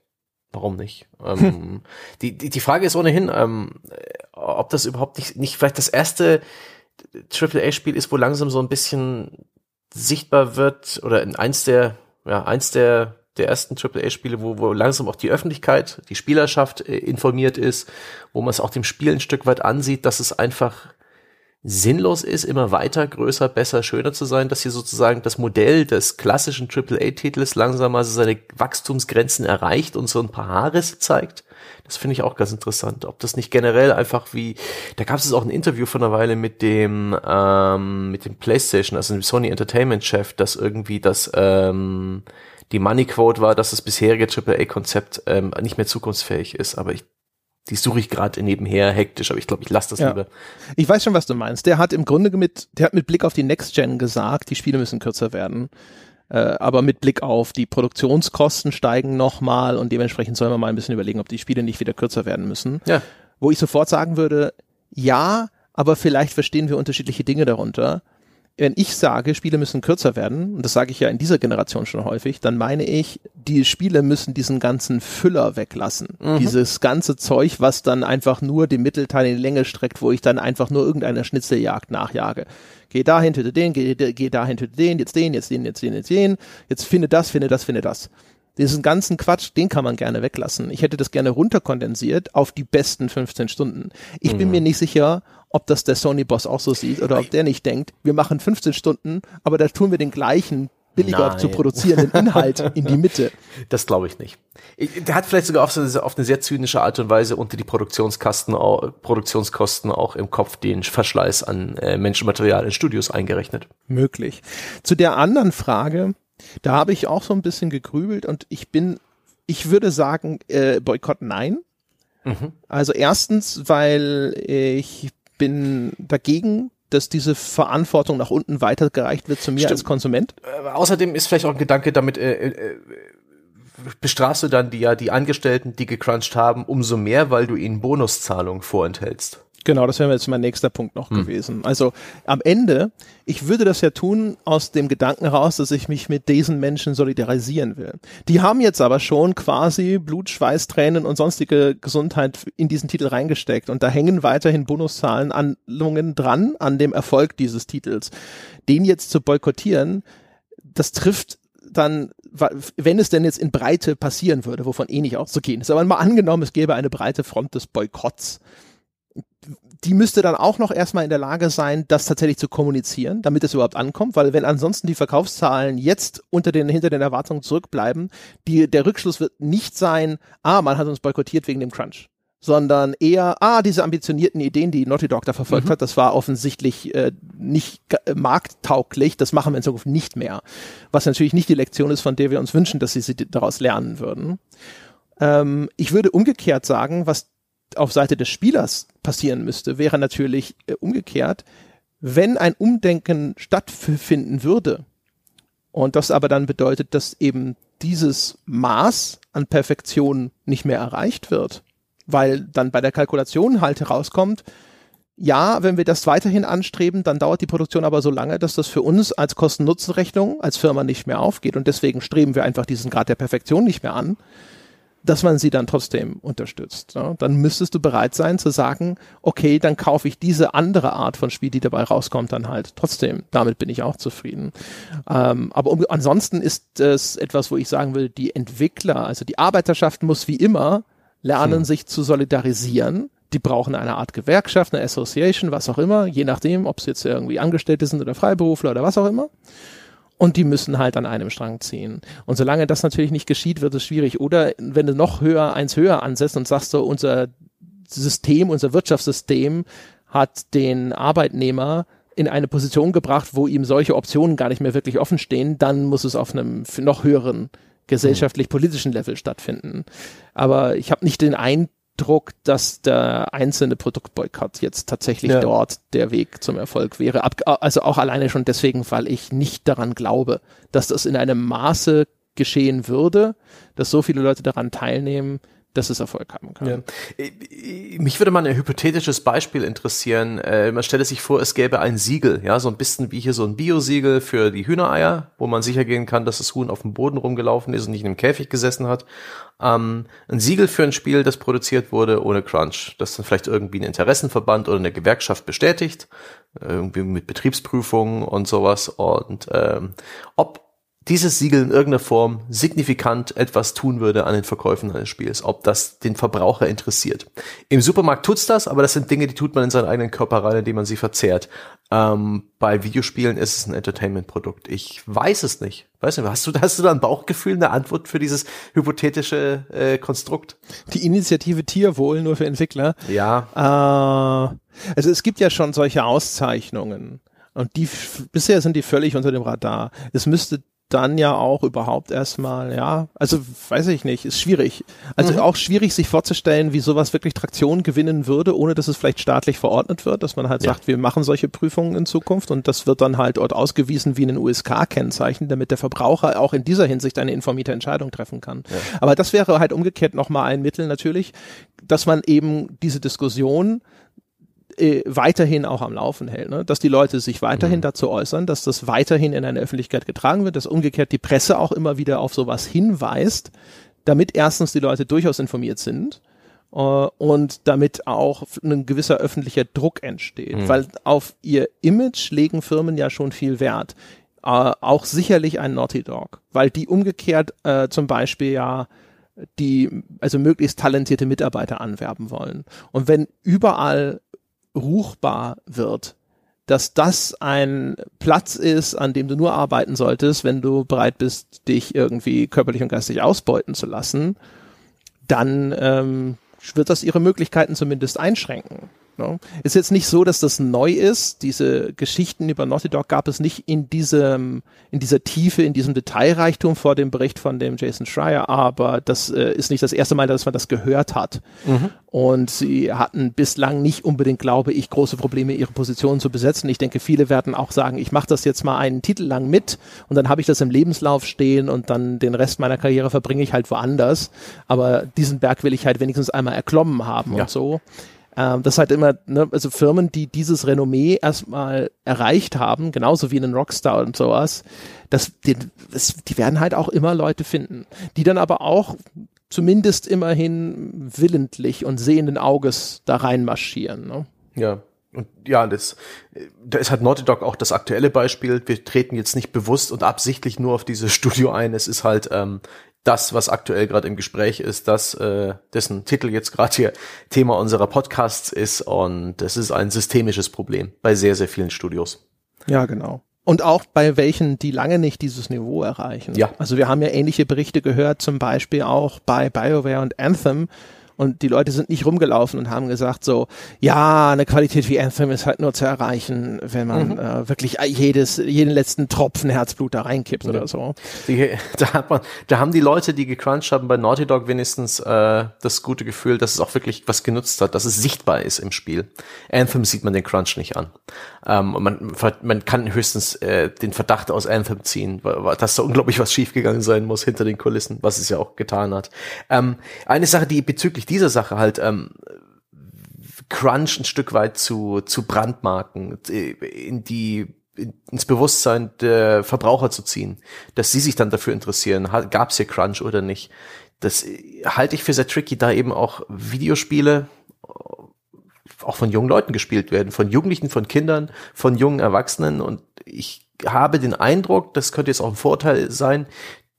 Speaker 2: Warum nicht? Ähm, hm. die, die, die Frage ist ohnehin, ähm, ob das überhaupt nicht, nicht vielleicht das erste AAA-Spiel ist, wo langsam so ein bisschen sichtbar wird oder in eins der, ja, eins der der ersten AAA-Spiele, wo, wo langsam auch die Öffentlichkeit, die Spielerschaft äh, informiert ist, wo man es auch dem Spiel ein Stück weit ansieht, dass es einfach sinnlos ist, immer weiter, größer, besser, schöner zu sein, dass hier sozusagen das Modell des klassischen AAA-Titels langsam also seine Wachstumsgrenzen erreicht und so ein paar Haarrisse zeigt. Das finde ich auch ganz interessant. Ob das nicht generell einfach wie, da gab es auch ein Interview von einer Weile mit dem, ähm, mit dem PlayStation, also dem Sony Entertainment Chef, dass irgendwie das, ähm, die Money Quote war, dass das bisherige AAA-Konzept ähm, nicht mehr zukunftsfähig ist. Aber ich, die suche ich gerade nebenher hektisch, aber ich glaube, ich lasse das ja. lieber.
Speaker 1: Ich weiß schon, was du meinst. Der hat im Grunde mit, der hat mit Blick auf die Next Gen gesagt, die Spiele müssen kürzer werden. Äh, aber mit Blick auf die Produktionskosten steigen nochmal und dementsprechend sollen wir mal ein bisschen überlegen, ob die Spiele nicht wieder kürzer werden müssen. Ja. Wo ich sofort sagen würde, ja, aber vielleicht verstehen wir unterschiedliche Dinge darunter wenn ich sage, Spiele müssen kürzer werden, und das sage ich ja in dieser Generation schon häufig, dann meine ich, die Spiele müssen diesen ganzen Füller weglassen. Mhm. Dieses ganze Zeug, was dann einfach nur den Mittelteil in die Länge streckt, wo ich dann einfach nur irgendeiner Schnitzeljagd nachjage. Geh dahin, töte den, geh, geh dahin, töte den, jetzt den, jetzt den, jetzt den, jetzt den, jetzt finde das, finde das, finde das. Diesen ganzen Quatsch, den kann man gerne weglassen. Ich hätte das gerne runterkondensiert auf die besten 15 Stunden. Ich mhm. bin mir nicht sicher, ob das der Sony-Boss auch so sieht oder ob der nicht denkt, wir machen 15 Stunden, aber da tun wir den gleichen billiger Nein. zu produzierenden Inhalt in die Mitte.
Speaker 2: Das glaube ich nicht. Der hat vielleicht sogar auf, so, auf, eine sehr zynische Art und Weise unter die Produktionskosten, Produktionskosten auch im Kopf den Verschleiß an äh, Menschenmaterial in Studios eingerechnet.
Speaker 1: Möglich. Zu der anderen Frage, da habe ich auch so ein bisschen gegrübelt und ich bin, ich würde sagen, äh, Boykott nein. Mhm. Also erstens, weil ich bin dagegen, dass diese Verantwortung nach unten weitergereicht wird zu mir Stimmt. als Konsument.
Speaker 2: Äh, außerdem ist vielleicht auch ein Gedanke damit, äh, äh, bestrafst du dann die ja die Angestellten, die gecrunched haben, umso mehr, weil du ihnen Bonuszahlungen vorenthältst.
Speaker 1: Genau, das wäre jetzt mein nächster Punkt noch hm. gewesen. Also am Ende, ich würde das ja tun aus dem Gedanken heraus, dass ich mich mit diesen Menschen solidarisieren will. Die haben jetzt aber schon quasi Blut, Schweiß, Tränen und sonstige Gesundheit in diesen Titel reingesteckt und da hängen weiterhin Bonuszahlen, Anlungen dran an dem Erfolg dieses Titels. Den jetzt zu boykottieren, das trifft dann, wenn es denn jetzt in Breite passieren würde, wovon eh nicht auszugehen ist, aber mal angenommen, es gäbe eine breite Front des Boykotts, die müsste dann auch noch erstmal in der Lage sein, das tatsächlich zu kommunizieren, damit es überhaupt ankommt, weil wenn ansonsten die Verkaufszahlen jetzt unter den, hinter den Erwartungen zurückbleiben, die, der Rückschluss wird nicht sein, ah, man hat uns boykottiert wegen dem Crunch. sondern eher, ah, diese ambitionierten Ideen, die Naughty Dog da verfolgt mhm. hat, das war offensichtlich äh, nicht äh, markttauglich, das machen wir in Zukunft nicht mehr. Was natürlich nicht die Lektion ist, von der wir uns wünschen, dass sie, sie daraus lernen würden. Ähm, ich würde umgekehrt sagen, was auf Seite des Spielers passieren müsste, wäre natürlich äh, umgekehrt, wenn ein Umdenken stattfinden würde, und das aber dann bedeutet, dass eben dieses Maß an Perfektion nicht mehr erreicht wird, weil dann bei der Kalkulation halt herauskommt, ja, wenn wir das weiterhin anstreben, dann dauert die Produktion aber so lange, dass das für uns als Kosten-Nutzen-Rechnung als Firma nicht mehr aufgeht. Und deswegen streben wir einfach diesen Grad der Perfektion nicht mehr an dass man sie dann trotzdem unterstützt. Ja? Dann müsstest du bereit sein zu sagen, okay, dann kaufe ich diese andere Art von Spiel, die dabei rauskommt, dann halt trotzdem. Damit bin ich auch zufrieden. Ähm, aber um, ansonsten ist es etwas, wo ich sagen will, die Entwickler, also die Arbeiterschaft muss wie immer lernen, hm. sich zu solidarisieren. Die brauchen eine Art Gewerkschaft, eine Association, was auch immer, je nachdem, ob es jetzt irgendwie Angestellte sind oder Freiberufler oder was auch immer und die müssen halt an einem Strang ziehen. Und solange das natürlich nicht geschieht, wird es schwierig. Oder wenn du noch höher, eins höher ansetzt und sagst so, unser System, unser Wirtschaftssystem hat den Arbeitnehmer in eine Position gebracht, wo ihm solche Optionen gar nicht mehr wirklich offen stehen, dann muss es auf einem noch höheren gesellschaftlich-politischen Level stattfinden. Aber ich habe nicht den Eindruck, Druck, dass der einzelne Produktboykott jetzt tatsächlich ja. dort der Weg zum Erfolg wäre. Ab, also auch alleine schon deswegen, weil ich nicht daran glaube, dass das in einem Maße geschehen würde, dass so viele Leute daran teilnehmen, dass es Erfolg haben kann. Ja.
Speaker 2: Mich würde mal ein hypothetisches Beispiel interessieren. Äh, man stelle sich vor, es gäbe ein Siegel, ja, so ein bisschen wie hier so ein Biosiegel für die Hühnereier, wo man sicher gehen kann, dass das Huhn auf dem Boden rumgelaufen ist und nicht in einem Käfig gesessen hat. Ähm, ein Siegel für ein Spiel, das produziert wurde ohne Crunch, das dann vielleicht irgendwie ein Interessenverband oder eine Gewerkschaft bestätigt, irgendwie mit Betriebsprüfungen und sowas. Und ähm, ob dieses Siegel in irgendeiner Form signifikant etwas tun würde an den Verkäufen eines Spiels, ob das den Verbraucher interessiert. Im Supermarkt tut's das, aber das sind Dinge, die tut man in seinen eigenen Körper rein, indem man sie verzehrt. Ähm, bei Videospielen ist es ein Entertainment-Produkt. Ich weiß es nicht. Weißt du, hast du, hast du da ein Bauchgefühl, eine Antwort für dieses hypothetische äh, Konstrukt?
Speaker 1: Die Initiative Tierwohl nur für Entwickler.
Speaker 2: Ja.
Speaker 1: Äh, also es gibt ja schon solche Auszeichnungen. Und die bisher sind die völlig unter dem Radar. Es müsste dann ja auch überhaupt erstmal, ja, also weiß ich nicht, ist schwierig. Also mhm. auch schwierig, sich vorzustellen, wie sowas wirklich Traktion gewinnen würde, ohne dass es vielleicht staatlich verordnet wird, dass man halt ja. sagt, wir machen solche Prüfungen in Zukunft und das wird dann halt dort ausgewiesen wie ein USK-Kennzeichen, damit der Verbraucher auch in dieser Hinsicht eine informierte Entscheidung treffen kann. Ja. Aber das wäre halt umgekehrt nochmal ein Mittel natürlich, dass man eben diese Diskussion äh, weiterhin auch am Laufen hält, ne? dass die Leute sich weiterhin mhm. dazu äußern, dass das weiterhin in eine Öffentlichkeit getragen wird, dass umgekehrt die Presse auch immer wieder auf sowas hinweist, damit erstens die Leute durchaus informiert sind äh, und damit auch ein gewisser öffentlicher Druck entsteht, mhm. weil auf ihr Image legen Firmen ja schon viel Wert. Äh, auch sicherlich ein Naughty Dog, weil die umgekehrt äh, zum Beispiel ja die also möglichst talentierte Mitarbeiter anwerben wollen. Und wenn überall ruchbar wird, dass das ein Platz ist, an dem du nur arbeiten solltest, wenn du bereit bist, dich irgendwie körperlich und geistig ausbeuten zu lassen, dann ähm, wird das ihre Möglichkeiten zumindest einschränken. No? Ist jetzt nicht so, dass das neu ist. Diese Geschichten über Naughty Dog gab es nicht in diesem, in dieser Tiefe, in diesem Detailreichtum vor dem Bericht von dem Jason Schreier, aber das äh, ist nicht das erste Mal, dass man das gehört hat. Mhm. Und sie hatten bislang nicht unbedingt, glaube ich, große Probleme, ihre Position zu besetzen. Ich denke, viele werden auch sagen, ich mache das jetzt mal einen Titel lang mit und dann habe ich das im Lebenslauf stehen und dann den Rest meiner Karriere verbringe ich halt woanders. Aber diesen Berg will ich halt wenigstens einmal erklommen haben ja. und so. Ähm, das ist halt immer, ne, also Firmen, die dieses Renommee erstmal erreicht haben, genauso wie einen Rockstar und sowas, das, die, das, die werden halt auch immer Leute finden, die dann aber auch zumindest immerhin willentlich und sehenden Auges da reinmarschieren. Ne?
Speaker 2: Ja. Und ja, das, da ist halt Naughty Dog auch das aktuelle Beispiel. Wir treten jetzt nicht bewusst und absichtlich nur auf dieses Studio ein. Es ist halt ähm, das, was aktuell gerade im Gespräch ist, das, äh, dessen Titel jetzt gerade hier Thema unserer Podcasts ist. Und das ist ein systemisches Problem bei sehr, sehr vielen Studios.
Speaker 1: Ja, genau. Und auch bei welchen, die lange nicht dieses Niveau erreichen.
Speaker 2: Ja.
Speaker 1: Also wir haben ja ähnliche Berichte gehört, zum Beispiel auch bei BioWare und Anthem, Und die Leute sind nicht rumgelaufen und haben gesagt so, ja, eine Qualität wie Anthem ist halt nur zu erreichen, wenn man mhm. äh, wirklich jedes, jeden letzten Tropfen Herzblut da reinkippt ja. oder so.
Speaker 2: Die, da, hat man, da haben die Leute, die gecrunched haben, bei Naughty Dog wenigstens äh, das gute Gefühl, dass es auch wirklich was genutzt hat, dass es sichtbar ist im Spiel. Anthem sieht man den Crunch nicht an. Ähm, man, man kann höchstens äh, den Verdacht aus Anthem ziehen, dass da unglaublich was schiefgegangen sein muss hinter den Kulissen, was es ja auch getan hat. Ähm, eine Sache, die bezüglich dieser Sache halt ähm, Crunch ein Stück weit zu, zu Brandmarken, äh, in die ins Bewusstsein der Verbraucher zu ziehen, dass sie sich dann dafür interessieren, gab es hier Crunch oder nicht. Das äh, halte ich für sehr tricky, da eben auch Videospiele auch von jungen Leuten gespielt werden, von Jugendlichen, von Kindern, von jungen Erwachsenen. Und ich habe den Eindruck, das könnte jetzt auch ein Vorteil sein,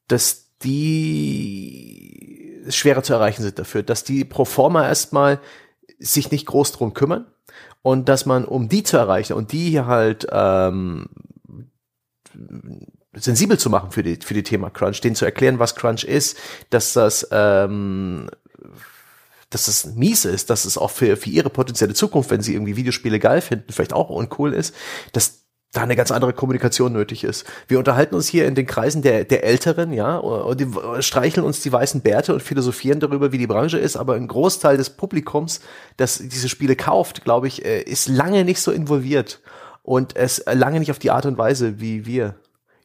Speaker 2: dass die schwerer zu erreichen sind dafür, dass die pro forma erstmal sich nicht groß drum kümmern und dass man, um die zu erreichen und die halt ähm, sensibel zu machen für die für die Thema Crunch, denen zu erklären, was Crunch ist, dass das ähm, dass es mies ist, dass es auch für, für ihre potenzielle Zukunft, wenn sie irgendwie Videospiele geil finden, vielleicht auch uncool ist, dass da eine ganz andere Kommunikation nötig ist. Wir unterhalten uns hier in den Kreisen der, der Älteren, ja, und die streicheln uns die weißen Bärte und philosophieren darüber, wie die Branche ist, aber ein Großteil des Publikums, das diese Spiele kauft, glaube ich, äh, ist lange nicht so involviert und es lange nicht auf die Art und Weise wie wir.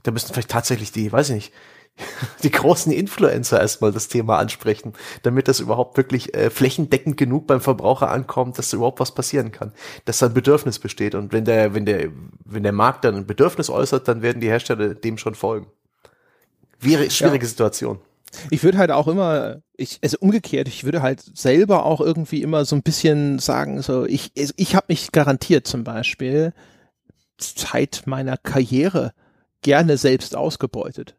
Speaker 2: Da müssten vielleicht tatsächlich die, weiß ich nicht, die großen Influencer erstmal das Thema ansprechen, damit das überhaupt wirklich äh, flächendeckend genug beim Verbraucher ankommt, dass da überhaupt was passieren kann, dass da ein Bedürfnis besteht und wenn der wenn der wenn der Markt dann ein Bedürfnis äußert, dann werden die Hersteller dem schon folgen. Wäre schwierige ja. Situation.
Speaker 1: Ich würde halt auch immer, ich, also umgekehrt, ich würde halt selber auch irgendwie immer so ein bisschen sagen, so ich, ich habe mich garantiert zum Beispiel Zeit meiner Karriere gerne selbst ausgebeutet.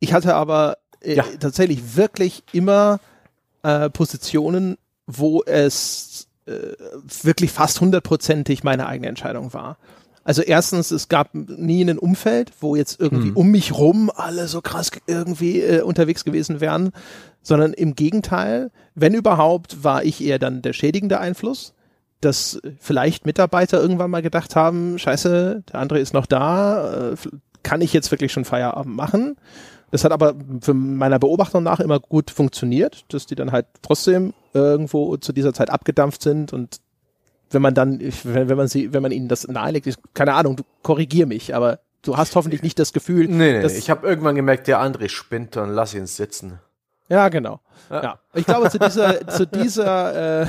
Speaker 1: Ich hatte aber äh, ja. tatsächlich wirklich immer äh, Positionen, wo es äh, wirklich fast hundertprozentig meine eigene Entscheidung war. Also erstens, es gab nie ein Umfeld, wo jetzt irgendwie hm. um mich rum alle so krass irgendwie äh, unterwegs gewesen wären, sondern im Gegenteil, wenn überhaupt, war ich eher dann der schädigende Einfluss, dass vielleicht Mitarbeiter irgendwann mal gedacht haben, scheiße, der andere ist noch da, äh, kann ich jetzt wirklich schon Feierabend machen? Das hat aber für meiner Beobachtung nach immer gut funktioniert, dass die dann halt trotzdem irgendwo zu dieser Zeit abgedampft sind und wenn man dann, wenn, wenn man sie, wenn man ihnen das nahelegt, ist, keine Ahnung, du korrigier mich, aber du hast hoffentlich nicht das Gefühl.
Speaker 2: Nee, nee, dass, ich habe irgendwann gemerkt, der André spinnt, dann lass ihn sitzen.
Speaker 1: Ja, genau. Ja. ja. Ich glaube, zu dieser, zu dieser, äh,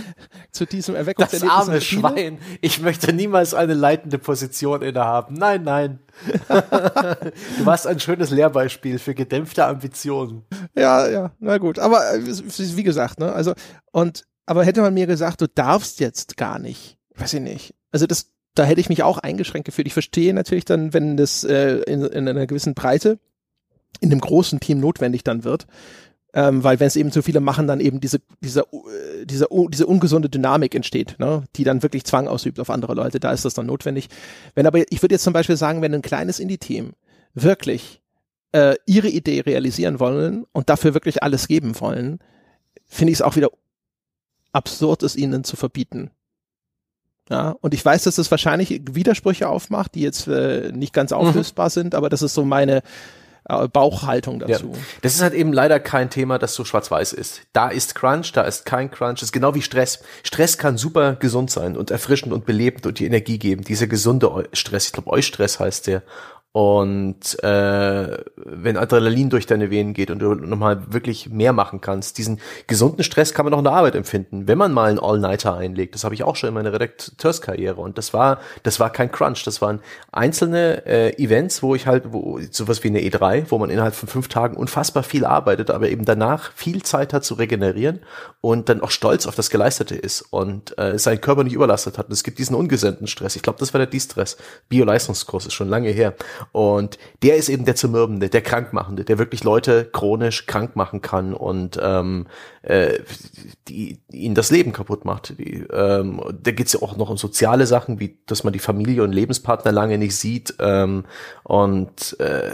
Speaker 1: zu diesem Erweckungserlebnis.
Speaker 2: Das arme Schwein. Ich möchte niemals eine leitende Position innehaben. Nein, nein. du warst ein schönes Lehrbeispiel für gedämpfte Ambitionen.
Speaker 1: Ja, ja, na gut. Aber äh, wie gesagt, ne, also, und, aber hätte man mir gesagt, du darfst jetzt gar nicht, weiß ich nicht. Also das, da hätte ich mich auch eingeschränkt gefühlt. Ich verstehe natürlich dann, wenn das äh, in, in einer gewissen Breite in einem großen Team notwendig dann wird, ähm, weil wenn es eben zu viele machen, dann eben diese, diese, äh, diese, diese ungesunde Dynamik entsteht, ne? die dann wirklich Zwang ausübt auf andere Leute. Da ist das dann notwendig. Wenn aber, ich würde jetzt zum Beispiel sagen, wenn ein kleines Indie-Team wirklich äh, ihre Idee realisieren wollen und dafür wirklich alles geben wollen, finde ich es auch wieder absurd, es ihnen zu verbieten. Ja, und ich weiß, dass das wahrscheinlich Widersprüche aufmacht, die jetzt äh, nicht ganz mhm. auflösbar mhm. sind, aber das ist so meine, äh, Bauchhaltung dazu. Ja.
Speaker 2: Das ist halt eben leider kein Thema, das so schwarz-weiß ist. Da ist Crunch, da ist kein Crunch. Das ist genau wie Stress. Stress kann super gesund sein und erfrischend und belebend und die Energie geben. Dieser gesunde Stress, ich glaube Eustress heißt der. Und äh, wenn Adrenalin durch deine Venen geht und du nochmal wirklich mehr machen kannst, diesen gesunden Stress kann man auch in der Arbeit empfinden, wenn man mal einen All-Nighter einlegt. Das habe ich auch schon in meiner Redakteurskarriere. Und das war, das war kein Crunch. Das waren einzelne äh, Events, wo ich halt, wo sowas wie eine E3, wo man innerhalb von fünf Tagen unfassbar viel arbeitet, aber eben danach viel Zeit hat zu regenerieren und dann auch stolz auf das Geleistete ist und äh, seinen Körper nicht überlastet hat. Und es gibt diesen ungesenden Stress. Ich glaube, das war der D-Stress. Bioleistungskurs ist schon lange her. Und der ist eben der Zermürbende, der Krankmachende, der wirklich Leute chronisch krank machen kann und ähm, äh, die, die ihnen das Leben kaputt macht. Die, ähm, da geht's ja auch noch um soziale Sachen, wie dass man die Familie und Lebenspartner lange nicht sieht ähm, und äh,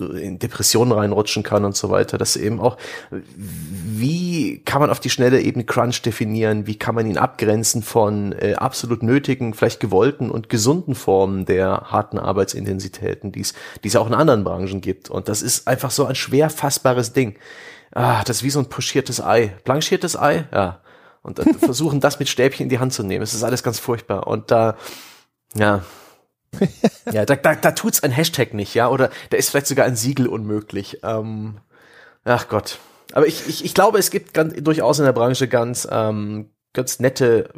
Speaker 2: in Depressionen reinrutschen kann und so weiter. Dass eben auch, wie kann man auf die schnelle Ebene Crunch definieren? Wie kann man ihn abgrenzen von äh, absolut nötigen, vielleicht gewollten und gesunden Formen der harten Arbeitsintensitäten, die es, die es auch in anderen Branchen gibt? Und das ist einfach so ein schwer fassbares Ding. Ah, das ist wie so ein pochiertes Ei. Blanchiertes Ei? Ja. Und äh, versuchen, das mit Stäbchen in die Hand zu nehmen. Es ist alles ganz furchtbar. Und da, ja, ja, da, da, da tut's ein Hashtag nicht, ja, oder da ist vielleicht sogar ein Siegel unmöglich. Ähm, ach Gott. Aber ich, ich, ich glaube, es gibt ganz, durchaus in der Branche ganz, ähm, ganz nette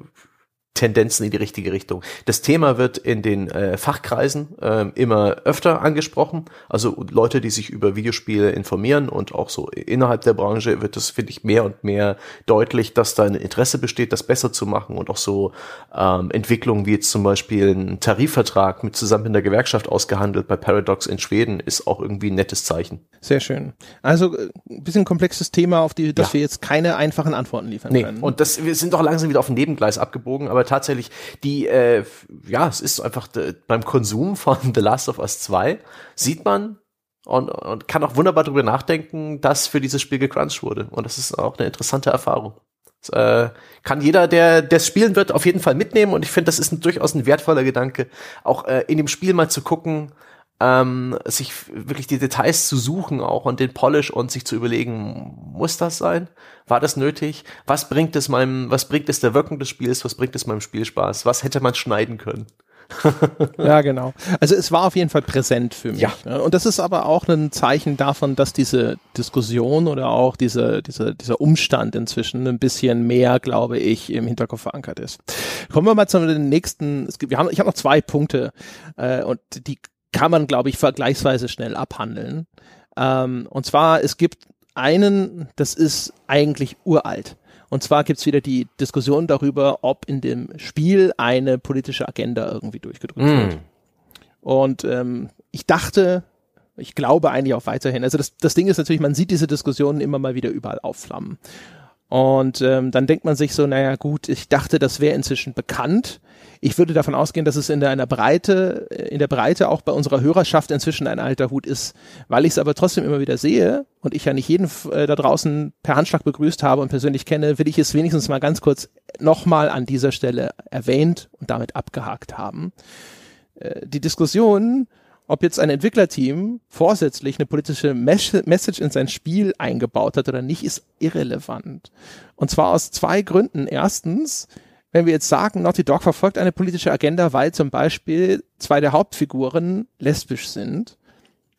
Speaker 2: Tendenzen in die richtige Richtung. Das Thema wird in den äh, Fachkreisen äh, immer öfter angesprochen. Also Leute, die sich über Videospiele informieren und auch so innerhalb der Branche wird es, finde ich, mehr und mehr deutlich, dass da ein Interesse besteht, das besser zu machen und auch so ähm, Entwicklungen wie jetzt zum Beispiel ein Tarifvertrag mit zusammen in der Gewerkschaft ausgehandelt bei Paradox in Schweden ist auch irgendwie ein nettes Zeichen.
Speaker 1: Sehr schön. Also äh, ein bisschen komplexes Thema, auf die, dass ja. wir jetzt keine einfachen Antworten liefern nee. können.
Speaker 2: Und das, wir sind doch langsam wieder auf ein Nebengleis abgebogen, aber tatsächlich die, äh, ja, es ist einfach beim Konsum von The Last of Us 2 sieht man und, und kann auch wunderbar darüber nachdenken, dass für dieses Spiel gecrunched wurde. Und das ist auch eine interessante Erfahrung. Das, äh, kann jeder, der das spielen wird, auf jeden Fall mitnehmen. Und ich finde, das ist ein, durchaus ein wertvoller Gedanke, auch äh, in dem Spiel mal zu gucken, ähm, sich wirklich die Details zu suchen auch und den Polish und sich zu überlegen, muss das sein? War das nötig? Was bringt es meinem, was bringt es der Wirkung des Spiels? Was bringt es meinem Spielspaß? Was hätte man schneiden können?
Speaker 1: ja, genau. Also es war auf jeden Fall präsent für mich. Ja. Ne? Und das ist aber auch ein Zeichen davon, dass diese Diskussion oder auch diese, diese, dieser Umstand inzwischen ein bisschen mehr, glaube ich, im Hinterkopf verankert ist. Kommen wir mal zu den nächsten. Es gibt, wir haben, ich habe noch zwei Punkte äh, und die kann man, glaube ich, vergleichsweise schnell abhandeln. Ähm, und zwar, es gibt einen, das ist eigentlich uralt. Und zwar gibt's wieder die Diskussion darüber, ob in dem Spiel eine politische Agenda irgendwie durchgedrückt mm. wird. Und ähm, ich dachte, ich glaube eigentlich auch weiterhin. Also das, das Ding ist natürlich, man sieht diese Diskussionen immer mal wieder überall aufflammen. Und ähm, dann denkt man sich so, naja gut, ich dachte, das wäre inzwischen bekannt. Ich würde davon ausgehen, dass es in der, einer Breite, in der Breite auch bei unserer Hörerschaft inzwischen ein alter Hut ist. Weil ich es aber trotzdem immer wieder sehe und ich ja nicht jeden äh, da draußen per Handschlag begrüßt habe und persönlich kenne, will ich es wenigstens mal ganz kurz nochmal an dieser Stelle erwähnt und damit abgehakt haben. Äh, die Diskussion, ob jetzt ein Entwicklerteam vorsätzlich eine politische Message in sein Spiel eingebaut hat oder nicht, ist irrelevant. Und zwar aus zwei Gründen. Erstens, wenn wir jetzt sagen, Naughty Dog verfolgt eine politische Agenda, weil zum Beispiel zwei der Hauptfiguren lesbisch sind,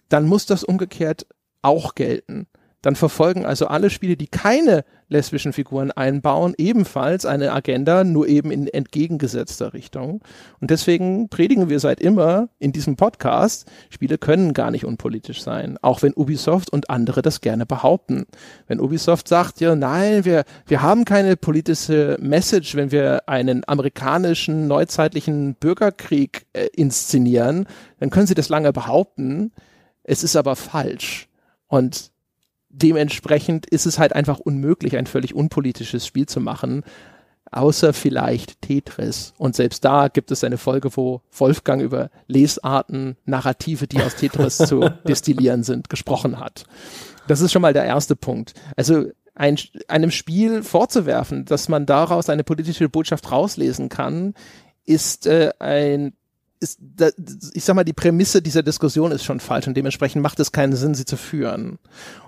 Speaker 1: dann muss das umgekehrt auch gelten dann verfolgen also alle Spiele, die keine lesbischen Figuren einbauen, ebenfalls eine Agenda, nur eben in entgegengesetzter Richtung. Und deswegen predigen wir seit immer in diesem Podcast, Spiele können gar nicht unpolitisch sein, auch wenn Ubisoft und andere das gerne behaupten. Wenn Ubisoft sagt, ja, nein, wir, wir haben keine politische Message, wenn wir einen amerikanischen neuzeitlichen Bürgerkrieg äh, inszenieren, dann können sie das lange behaupten. Es ist aber falsch. Und dementsprechend ist es halt einfach unmöglich, ein völlig unpolitisches Spiel zu machen, außer vielleicht Tetris. Und selbst da gibt es eine Folge, wo Wolfgang über Lesarten, Narrative, die aus Tetris zu destillieren sind, gesprochen hat. Das ist schon mal der erste Punkt. Also ein, einem Spiel vorzuwerfen, dass man daraus eine politische Botschaft rauslesen kann, ist äh, ein ist, da, ich sag mal, die Prämisse dieser Diskussion ist schon falsch und dementsprechend macht es keinen Sinn, sie zu führen.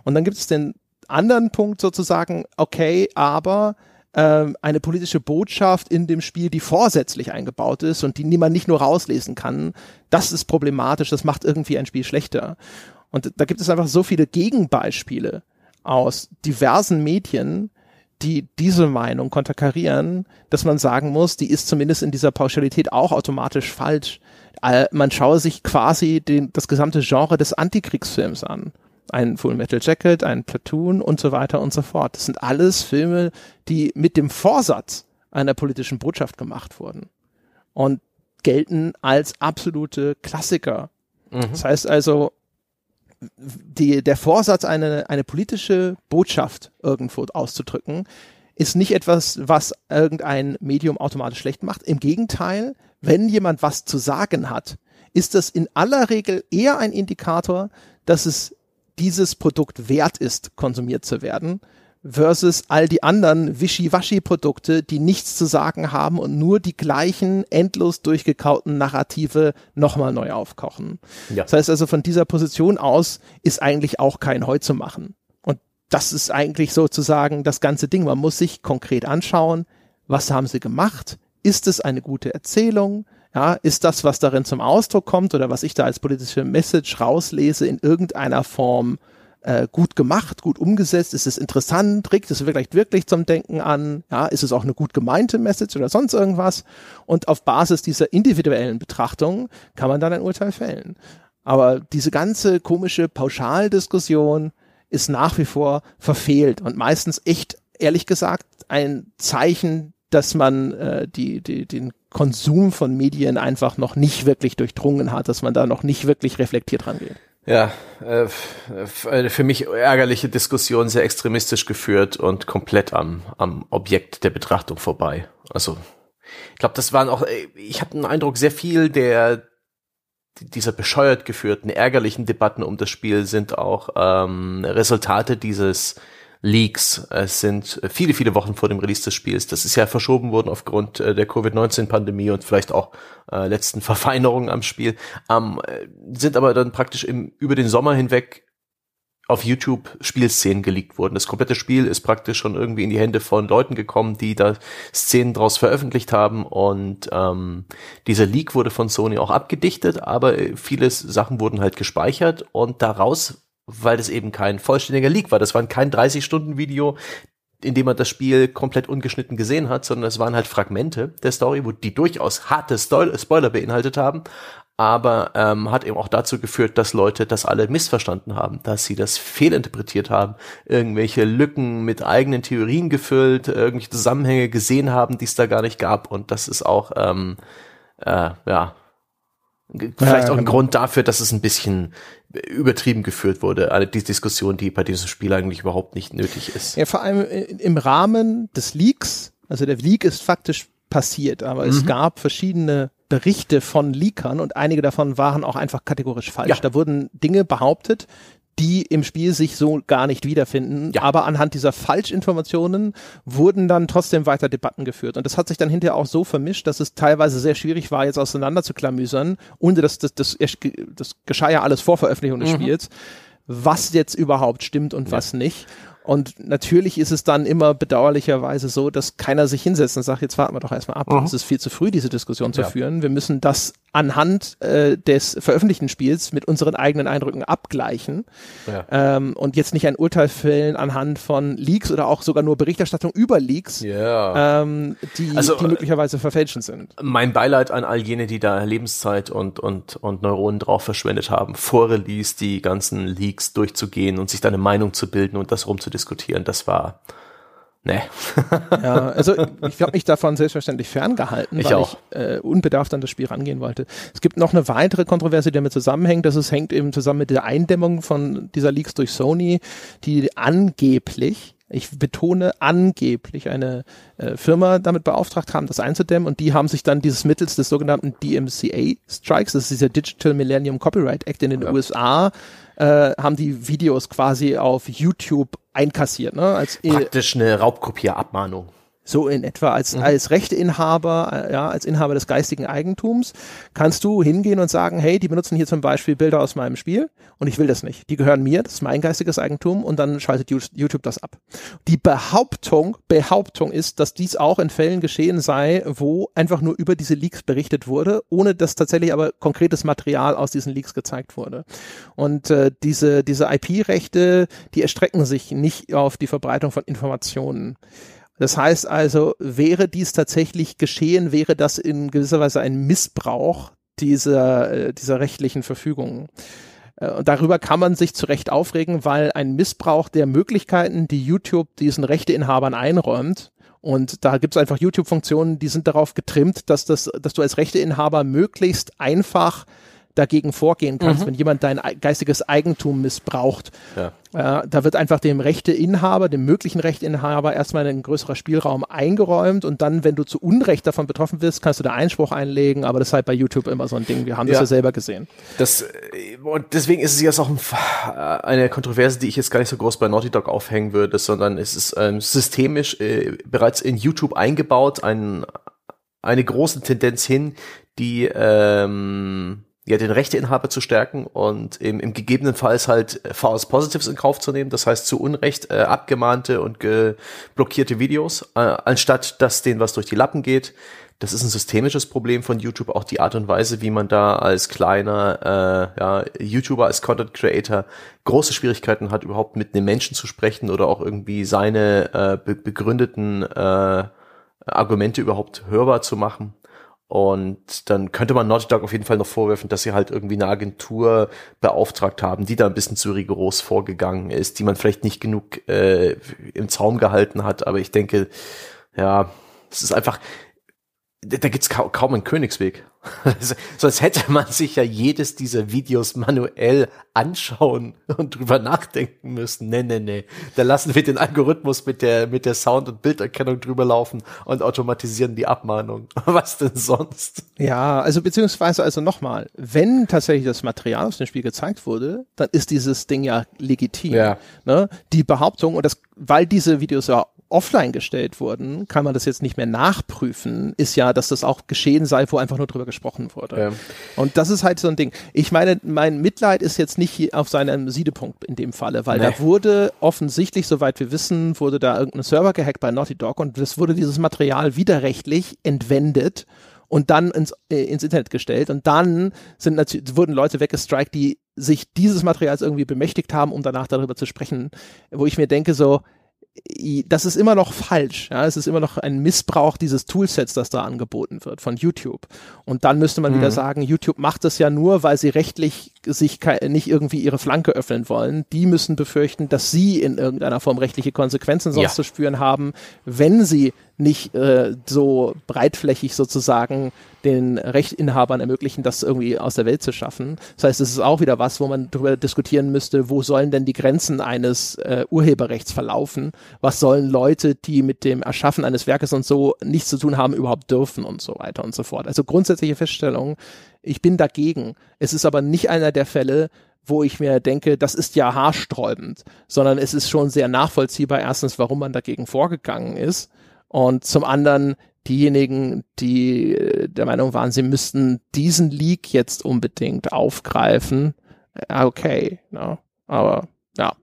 Speaker 1: Und dann gibt es den anderen Punkt sozusagen, okay, aber ähm, eine politische Botschaft in dem Spiel, die vorsätzlich eingebaut ist und die niemand nicht nur rauslesen kann, das ist problematisch, das macht irgendwie ein Spiel schlechter. Und da gibt es einfach so viele Gegenbeispiele aus diversen Medien, die diese Meinung konterkarieren, dass man sagen muss, die ist zumindest in dieser Pauschalität auch automatisch falsch. Äh, man schaue sich quasi den, das gesamte Genre des Antikriegsfilms an. Ein Full Metal Jacket, ein Platoon und so weiter und so fort. Das sind alles Filme, die mit dem Vorsatz einer politischen Botschaft gemacht wurden und gelten als absolute Klassiker. Mhm. Das heißt also, die, der Vorsatz, eine, eine politische Botschaft irgendwo auszudrücken, ist nicht etwas, was irgendein Medium automatisch schlecht macht. Im Gegenteil, wenn jemand was zu sagen hat, ist das in aller Regel eher ein Indikator, dass es dieses Produkt wert ist, konsumiert zu werden, versus all die anderen Wischiwaschi-Produkte, die nichts zu sagen haben und nur die gleichen endlos durchgekauten Narrative nochmal neu aufkochen. Ja. Das heißt also, von dieser Position aus ist eigentlich auch kein Heu zu machen. Und das ist eigentlich sozusagen das ganze Ding. Man muss sich konkret anschauen, was haben sie gemacht? Ist es eine gute Erzählung? Ja, ist das, was darin zum Ausdruck kommt oder was ich da als politische Message rauslese, in irgendeiner Form äh, gut gemacht, gut umgesetzt? Ist es interessant? Regt es vielleicht wirklich zum Denken an? Ja, ist es auch eine gut gemeinte Message oder sonst irgendwas? Und auf Basis dieser individuellen Betrachtung kann man dann ein Urteil fällen. Aber diese ganze komische Pauschaldiskussion ist nach wie vor verfehlt und meistens echt, ehrlich gesagt, ein Zeichen dass man äh, die, die, den Konsum von Medien einfach noch nicht wirklich durchdrungen hat, dass man da noch nicht wirklich reflektiert rangeht.
Speaker 2: Ja, äh, eine für mich ärgerliche Diskussion, sehr extremistisch geführt und komplett am, am Objekt der Betrachtung vorbei. Also, ich glaube, das waren auch, äh, ich habe den Eindruck, sehr viel der dieser bescheuert geführten, ärgerlichen Debatten um das Spiel sind auch ähm, Resultate dieses Leaks. Es sind viele, viele Wochen vor dem Release des Spiels. Das ist ja verschoben worden aufgrund äh, der Covid-19-Pandemie und vielleicht auch äh, letzten Verfeinerungen am Spiel. Ähm, sind aber dann praktisch im, über den Sommer hinweg auf YouTube Spielszenen geleakt worden. Das komplette Spiel ist praktisch schon irgendwie in die Hände von Leuten gekommen, die da Szenen draus veröffentlicht haben und ähm, dieser Leak wurde von Sony auch abgedichtet, aber viele Sachen wurden halt gespeichert und daraus weil das eben kein vollständiger Leak war. Das war kein 30-Stunden-Video, in dem man das Spiel komplett ungeschnitten gesehen hat, sondern es waren halt Fragmente der Story, wo die durchaus harte Spoiler beinhaltet haben, aber ähm, hat eben auch dazu geführt, dass Leute das alle missverstanden haben, dass sie das fehlinterpretiert haben, irgendwelche Lücken mit eigenen Theorien gefüllt, irgendwelche Zusammenhänge gesehen haben, die es da gar nicht gab und das ist auch ähm, äh, ja Vielleicht ja, auch ein genau. Grund dafür, dass es ein bisschen übertrieben geführt wurde. Alle die Diskussion, die bei diesem Spiel eigentlich überhaupt nicht nötig ist.
Speaker 1: Ja, vor allem im Rahmen des Leaks. Also der Leak ist faktisch passiert, aber mhm. es gab verschiedene Berichte von Leakern und einige davon waren auch einfach kategorisch falsch. Ja. Da wurden Dinge behauptet, die im Spiel sich so gar nicht wiederfinden. Ja. Aber anhand dieser Falschinformationen wurden dann trotzdem weiter Debatten geführt. Und das hat sich dann hinterher auch so vermischt, dass es teilweise sehr schwierig war, jetzt auseinander zu klamüsern, ohne dass das, das, das, das geschah ja alles vor Veröffentlichung des mhm. Spiels, was jetzt überhaupt stimmt und ja. was nicht. Und natürlich ist es dann immer bedauerlicherweise so, dass keiner sich hinsetzt und sagt, jetzt warten wir doch erstmal ab. Mhm. Es ist viel zu früh, diese Diskussion zu ja. führen. Wir müssen das anhand äh, des veröffentlichten Spiels mit unseren eigenen Eindrücken abgleichen ja. ähm, und jetzt nicht ein Urteil fällen anhand von Leaks oder auch sogar nur Berichterstattung über Leaks, ja. ähm, die, also, die möglicherweise verfälschen sind.
Speaker 2: Mein Beileid an all jene, die da Lebenszeit und, und, und Neuronen drauf verschwendet haben, vor Release die ganzen Leaks durchzugehen und sich da eine Meinung zu bilden und das rumzudiskutieren, das war Nee.
Speaker 1: ja, also ich habe mich davon selbstverständlich ferngehalten, ich weil auch. ich äh, unbedarft an das Spiel rangehen wollte. Es gibt noch eine weitere Kontroverse, die damit zusammenhängt. Das ist, hängt eben zusammen mit der Eindämmung von dieser Leaks durch Sony, die angeblich ich betone angeblich eine äh, Firma damit beauftragt haben, das einzudämmen und die haben sich dann dieses mittels des sogenannten DMCA Strikes, das ist dieser Digital Millennium Copyright Act in den ja. USA, äh, haben die Videos quasi auf YouTube einkassiert. Ne? Als
Speaker 2: Praktisch eine Raubkopierabmahnung.
Speaker 1: So in etwa als, mhm. als Rechteinhaber, äh, ja, als Inhaber des geistigen Eigentums, kannst du hingehen und sagen, hey, die benutzen hier zum Beispiel Bilder aus meinem Spiel und ich will das nicht. Die gehören mir, das ist mein geistiges Eigentum und dann schaltet YouTube das ab. Die Behauptung, Behauptung ist, dass dies auch in Fällen geschehen sei, wo einfach nur über diese Leaks berichtet wurde, ohne dass tatsächlich aber konkretes Material aus diesen Leaks gezeigt wurde. Und äh, diese, diese IP-Rechte, die erstrecken sich nicht auf die Verbreitung von Informationen. Das heißt also, wäre dies tatsächlich geschehen, wäre das in gewisser Weise ein Missbrauch dieser, äh, dieser rechtlichen Verfügungen. Äh, und darüber kann man sich zu Recht aufregen, weil ein Missbrauch der Möglichkeiten, die YouTube diesen Rechteinhabern einräumt, und da gibt es einfach YouTube-Funktionen, die sind darauf getrimmt, dass, das, dass du als Rechteinhaber möglichst einfach dagegen vorgehen kannst, mhm. wenn jemand dein geistiges Eigentum missbraucht. Ja. Äh, da wird einfach dem Rechteinhaber, dem möglichen Rechteinhaber erstmal ein größerer Spielraum eingeräumt und dann, wenn du zu Unrecht davon betroffen bist, kannst du da Einspruch einlegen, aber das ist halt bei YouTube immer so ein Ding. Wir haben ja. das ja selber gesehen.
Speaker 2: Das, und deswegen ist es jetzt auch eine Kontroverse, die ich jetzt gar nicht so groß bei Naughty Dog aufhängen würde, sondern es ist ähm, systemisch äh, bereits in YouTube eingebaut, ein, eine große Tendenz hin, die ähm, ja, den Rechteinhaber zu stärken und im, im gegebenenfalls halt False Positives in Kauf zu nehmen, das heißt zu Unrecht äh, abgemahnte und blockierte Videos, äh, anstatt dass denen was durch die Lappen geht. Das ist ein systemisches Problem von YouTube, auch die Art und Weise, wie man da als kleiner äh, ja, YouTuber, als Content Creator große Schwierigkeiten hat, überhaupt mit einem Menschen zu sprechen oder auch irgendwie seine äh, be begründeten äh, Argumente überhaupt hörbar zu machen. Und dann könnte man Naughty Dog auf jeden Fall noch vorwerfen, dass sie halt irgendwie eine Agentur beauftragt haben, die da ein bisschen zu rigoros vorgegangen ist, die man vielleicht nicht genug äh, im Zaum gehalten hat. Aber ich denke, ja, es ist einfach, da gibt's ka kaum einen Königsweg. so als hätte man sich ja jedes dieser Videos manuell anschauen und drüber nachdenken müssen. Nee, nee, nee. Da lassen wir den Algorithmus mit der, mit der Sound- und Bilderkennung drüber laufen und automatisieren die Abmahnung. Was denn sonst?
Speaker 1: Ja, also beziehungsweise also nochmal, wenn tatsächlich das Material aus dem Spiel gezeigt wurde, dann ist dieses Ding ja legitim. Ja. Ne? Die Behauptung, und das, weil diese Videos ja offline gestellt wurden, kann man das jetzt nicht mehr nachprüfen, ist ja, dass das auch geschehen sei, wo einfach nur drüber gesprochen wurde. Ja. Und das ist halt so ein Ding. Ich meine, mein Mitleid ist jetzt nicht auf seinem Siedepunkt in dem Falle, weil nee. da wurde offensichtlich, soweit wir wissen, wurde da irgendein Server gehackt bei Naughty Dog und es wurde dieses Material widerrechtlich entwendet und dann ins, äh, ins Internet gestellt. Und dann sind natürlich, wurden Leute weggestrikt, die sich dieses Materials irgendwie bemächtigt haben, um danach darüber zu sprechen, wo ich mir denke, so, das ist immer noch falsch. Ja, es ist immer noch ein Missbrauch dieses Toolsets, das da angeboten wird von YouTube. Und dann müsste man mhm. wieder sagen, YouTube macht das ja nur, weil sie rechtlich sich nicht irgendwie ihre Flanke öffnen wollen. Die müssen befürchten, dass sie in irgendeiner Form rechtliche Konsequenzen sonst ja. zu spüren haben, wenn sie nicht äh, so breitflächig sozusagen den Rechtinhabern ermöglichen, das irgendwie aus der Welt zu schaffen. Das heißt, es ist auch wieder was, wo man darüber diskutieren müsste, wo sollen denn die Grenzen eines äh, Urheberrechts verlaufen? Was sollen Leute, die mit dem Erschaffen eines Werkes und so nichts zu tun haben, überhaupt dürfen und so weiter und so fort. Also grundsätzliche Feststellung, ich bin dagegen. Es ist aber nicht einer der Fälle, wo ich mir denke, das ist ja haarsträubend, sondern es ist schon sehr nachvollziehbar, erstens, warum man dagegen vorgegangen ist und zum anderen diejenigen, die äh, der Meinung waren, sie müssten diesen Leak jetzt unbedingt aufgreifen. Okay, no. aber ja,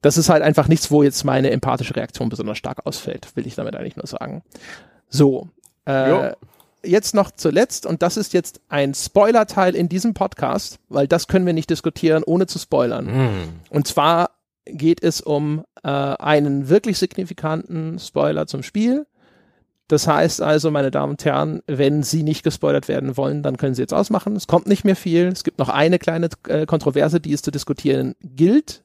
Speaker 1: das ist halt einfach nichts, wo jetzt meine empathische Reaktion besonders stark ausfällt, will ich damit eigentlich nur sagen. So, äh, jetzt noch zuletzt, und das ist jetzt ein Spoiler-Teil in diesem Podcast, weil das können wir nicht diskutieren, ohne zu spoilern. Mm. Und zwar geht es um äh, einen wirklich signifikanten Spoiler zum Spiel. Das heißt also, meine Damen und Herren, wenn Sie nicht gespoilert werden wollen, dann können Sie jetzt ausmachen. Es kommt nicht mehr viel. Es gibt noch eine kleine äh, Kontroverse, die es zu diskutieren gilt.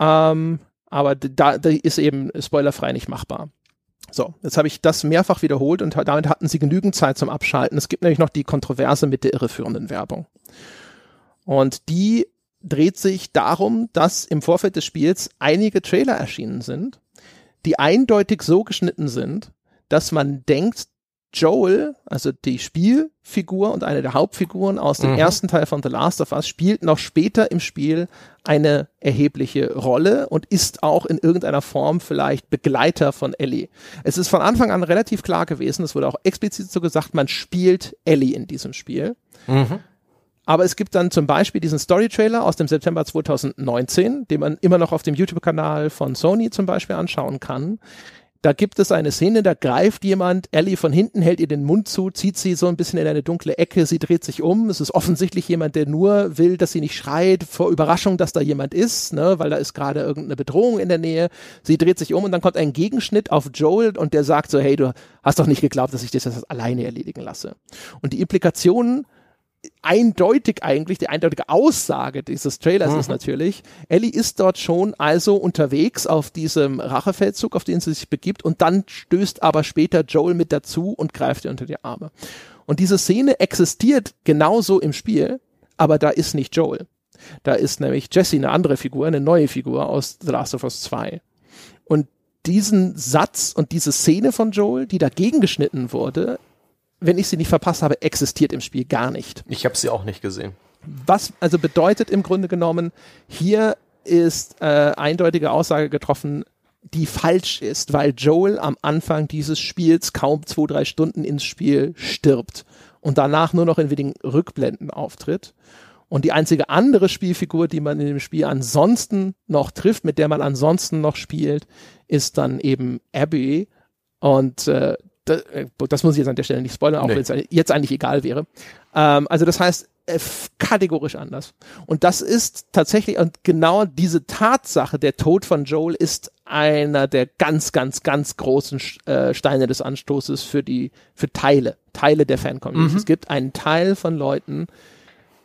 Speaker 1: Ähm, aber da, da ist eben spoilerfrei nicht machbar. So, jetzt habe ich das mehrfach wiederholt und damit hatten Sie genügend Zeit zum Abschalten. Es gibt nämlich noch die Kontroverse mit der irreführenden Werbung. Und die dreht sich darum, dass im Vorfeld des Spiels einige Trailer erschienen sind, die eindeutig so geschnitten sind, dass man denkt, Joel, also die Spielfigur und eine der Hauptfiguren aus dem mhm. ersten Teil von The Last of Us, spielt noch später im Spiel eine erhebliche Rolle und ist auch in irgendeiner Form vielleicht Begleiter von Ellie. Es ist von Anfang an relativ klar gewesen, es wurde auch explizit so gesagt, man spielt Ellie in diesem Spiel. Mhm. Aber es gibt dann zum Beispiel diesen Story-Trailer aus dem September 2019, den man immer noch auf dem YouTube-Kanal von Sony zum Beispiel anschauen kann, da gibt es eine Szene, da greift jemand Ellie von hinten, hält ihr den Mund zu, zieht sie so ein bisschen in eine dunkle Ecke, sie dreht sich um. Es ist offensichtlich jemand, der nur will, dass sie nicht schreit, vor Überraschung, dass da jemand ist, ne, weil da ist gerade irgendeine Bedrohung in der Nähe. Sie dreht sich um und dann kommt ein Gegenschnitt auf Joel und der sagt so, hey, du hast doch nicht geglaubt, dass ich das alleine erledigen lasse. Und die Implikationen eindeutig eigentlich, die eindeutige Aussage dieses Trailers mhm. ist natürlich, Ellie ist dort schon also unterwegs auf diesem Rachefeldzug, auf den sie sich begibt und dann stößt aber später Joel mit dazu und greift ihr unter die Arme. Und diese Szene existiert genauso im Spiel, aber da ist nicht Joel. Da ist nämlich Jesse eine andere Figur, eine neue Figur aus The Last of Us 2. Und diesen Satz und diese Szene von Joel, die dagegen geschnitten wurde, wenn ich sie nicht verpasst habe, existiert im Spiel gar nicht.
Speaker 2: Ich habe sie auch nicht gesehen.
Speaker 1: Was also bedeutet im Grunde genommen, hier ist äh, eindeutige Aussage getroffen, die falsch ist, weil Joel am Anfang dieses Spiels kaum zwei, drei Stunden ins Spiel stirbt und danach nur noch in wenigen Rückblenden auftritt. Und die einzige andere Spielfigur, die man in dem Spiel ansonsten noch trifft, mit der man ansonsten noch spielt, ist dann eben Abby. Und äh, das, äh, das muss ich jetzt an der Stelle nicht spoilern, auch nee. wenn es jetzt eigentlich egal wäre. Ähm, also das heißt, äh, kategorisch anders. Und das ist tatsächlich, und genau diese Tatsache, der Tod von Joel ist einer der ganz, ganz, ganz großen äh, Steine des Anstoßes für die, für Teile, Teile der Fan-Community. Mhm. Es gibt einen Teil von Leuten,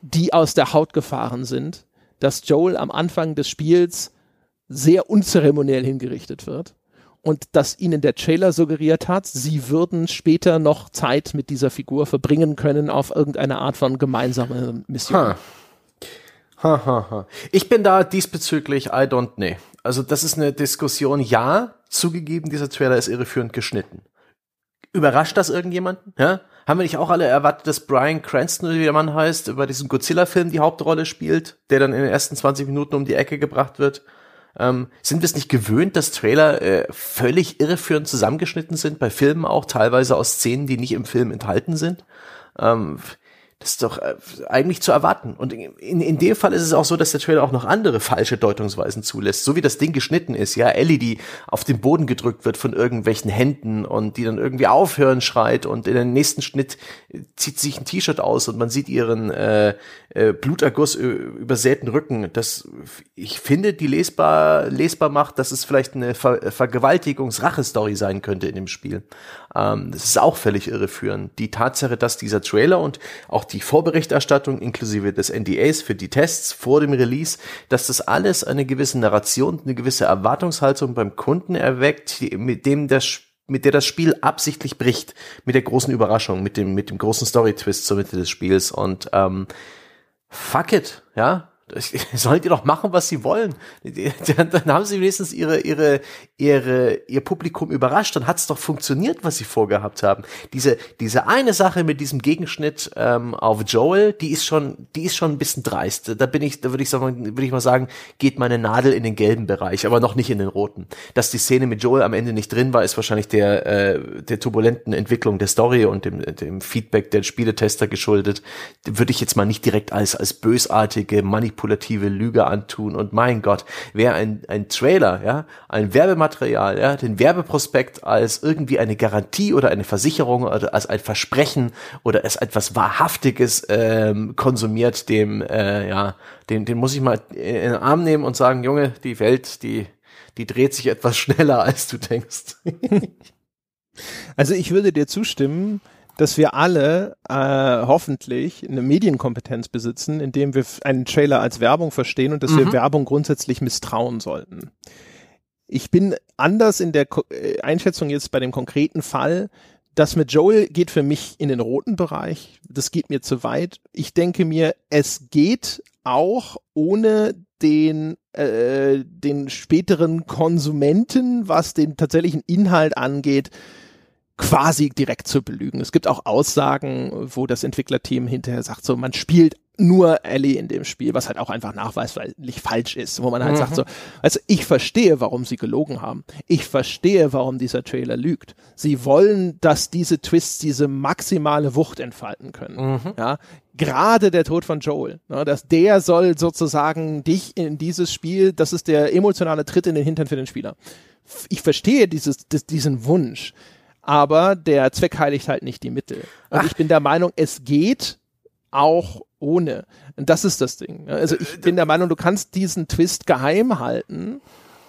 Speaker 1: die aus der Haut gefahren sind, dass Joel am Anfang des Spiels sehr unzeremoniell hingerichtet wird und dass ihnen der Trailer suggeriert hat, sie würden später noch Zeit mit dieser Figur verbringen können auf irgendeine Art von gemeinsame Mission.
Speaker 2: Ha. Ha, ha, ha. Ich bin da diesbezüglich I don't know. Also das ist eine Diskussion. Ja, zugegeben, dieser Trailer ist irreführend geschnitten. Überrascht das irgendjemanden? Ja? Haben wir nicht auch alle erwartet, dass Brian Cranston, wie der Mann heißt, über diesen Godzilla-Film die Hauptrolle spielt, der dann in den ersten 20 Minuten um die Ecke gebracht wird? Ähm, sind wir es nicht gewöhnt, dass Trailer äh, völlig irreführend zusammengeschnitten sind, bei Filmen auch teilweise aus Szenen, die nicht im Film enthalten sind? Ähm, das ist doch äh, eigentlich zu erwarten. Und in, in dem Fall ist es auch so, dass der Trailer auch noch andere falsche Deutungsweisen zulässt. So wie das Ding geschnitten ist, ja, Ellie, die auf den Boden gedrückt wird von irgendwelchen Händen und die dann irgendwie aufhören schreit und in den nächsten Schnitt zieht sich ein T-Shirt aus und man sieht ihren äh, äh, Bluterguss übersäten Rücken. Das, ich finde, die lesbar, lesbar macht, dass es vielleicht eine Ver Vergewaltigungs-Rache-Story sein könnte in dem Spiel. Ähm, das ist auch völlig irreführend. Die Tatsache, dass dieser Trailer und auch die Vorberichterstattung inklusive des NDAs für die Tests vor dem Release, dass das alles eine gewisse Narration, eine gewisse Erwartungshaltung beim Kunden erweckt, mit dem das mit der das Spiel absichtlich bricht, mit der großen Überraschung, mit dem, mit dem großen Story-Twist zur Mitte des Spiels. Und ähm, fuck it, ja, sollen die doch machen, was sie wollen. Dann haben sie wenigstens ihre, ihre, ihre, ihr Publikum überrascht. Dann hat es doch funktioniert, was sie vorgehabt haben. Diese, diese eine Sache mit diesem Gegenschnitt ähm, auf Joel, die ist schon, die ist schon ein bisschen dreist. Da bin ich, da würde ich sagen, würde ich mal sagen, geht meine Nadel in den gelben Bereich, aber noch nicht in den roten. Dass die Szene mit Joel am Ende nicht drin war, ist wahrscheinlich der, äh, der turbulenten Entwicklung der Story und dem, dem Feedback der Spieletester geschuldet. Würde ich jetzt mal nicht direkt als, als bösartige Manipulation manipulative Lüge antun. Und mein Gott, wer ein, ein Trailer, ja, ein Werbematerial, ja, den Werbeprospekt als irgendwie eine Garantie oder eine Versicherung oder als ein Versprechen oder als etwas Wahrhaftiges ähm, konsumiert, dem, äh, ja, den, den muss ich mal in den Arm nehmen und sagen, Junge, die Welt, die, die dreht sich etwas schneller, als du denkst.
Speaker 1: also ich würde dir zustimmen, dass wir alle äh, hoffentlich eine Medienkompetenz besitzen, indem wir einen Trailer als Werbung verstehen und dass mhm. wir Werbung grundsätzlich misstrauen sollten. Ich bin anders in der Ko äh, Einschätzung jetzt bei dem konkreten Fall. Das mit Joel geht für mich in den roten Bereich. Das geht mir zu weit. Ich denke mir, es geht auch ohne den äh, den späteren Konsumenten, was den tatsächlichen Inhalt angeht, quasi direkt zu belügen. Es gibt auch Aussagen, wo das Entwicklerteam hinterher sagt, so man spielt nur Ellie in dem Spiel, was halt auch einfach nachweislich falsch ist, wo man halt mhm. sagt so, also ich verstehe, warum sie gelogen haben. Ich verstehe, warum dieser Trailer lügt. Sie wollen, dass diese Twists diese maximale Wucht entfalten können. Mhm. Ja, gerade der Tod von Joel, ne, dass der soll sozusagen dich in dieses Spiel, das ist der emotionale Tritt in den Hintern für den Spieler. Ich verstehe dieses, diesen Wunsch aber der Zweck heiligt halt nicht die Mittel. Und Ach. ich bin der Meinung, es geht auch ohne. Und das ist das Ding. Also ich äh, bin der Meinung, du kannst diesen Twist geheim halten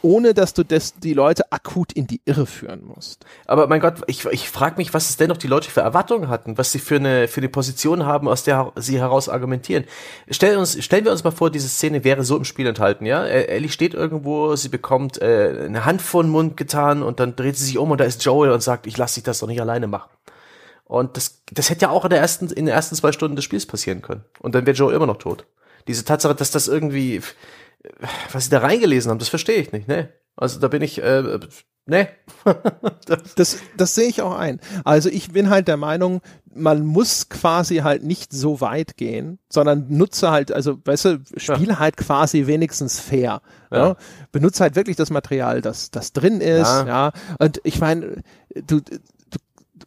Speaker 1: ohne dass du das, die Leute akut in die Irre führen musst.
Speaker 2: Aber mein Gott, ich, ich frage mich, was es denn noch die Leute für Erwartungen hatten, was sie für eine, für eine Position haben, aus der sie heraus argumentieren. Stell uns, stellen wir uns mal vor, diese Szene wäre so im Spiel enthalten, ja? Ellie steht irgendwo, sie bekommt äh, eine Hand vor den Mund getan und dann dreht sie sich um und da ist Joel und sagt, ich lasse dich das doch nicht alleine machen. Und das, das hätte ja auch in, der ersten, in den ersten zwei Stunden des Spiels passieren können. Und dann wäre Joe immer noch tot. Diese Tatsache, dass das irgendwie, was sie da reingelesen haben, das verstehe ich nicht, ne? Also da bin ich, äh, ne.
Speaker 1: das, das sehe ich auch ein. Also ich bin halt der Meinung, man muss quasi halt nicht so weit gehen, sondern nutze halt, also weißt du, spiel ja. halt quasi wenigstens fair. Ja. ja. Benutze halt wirklich das Material, das, das drin ist, ja. ja. Und ich meine, du,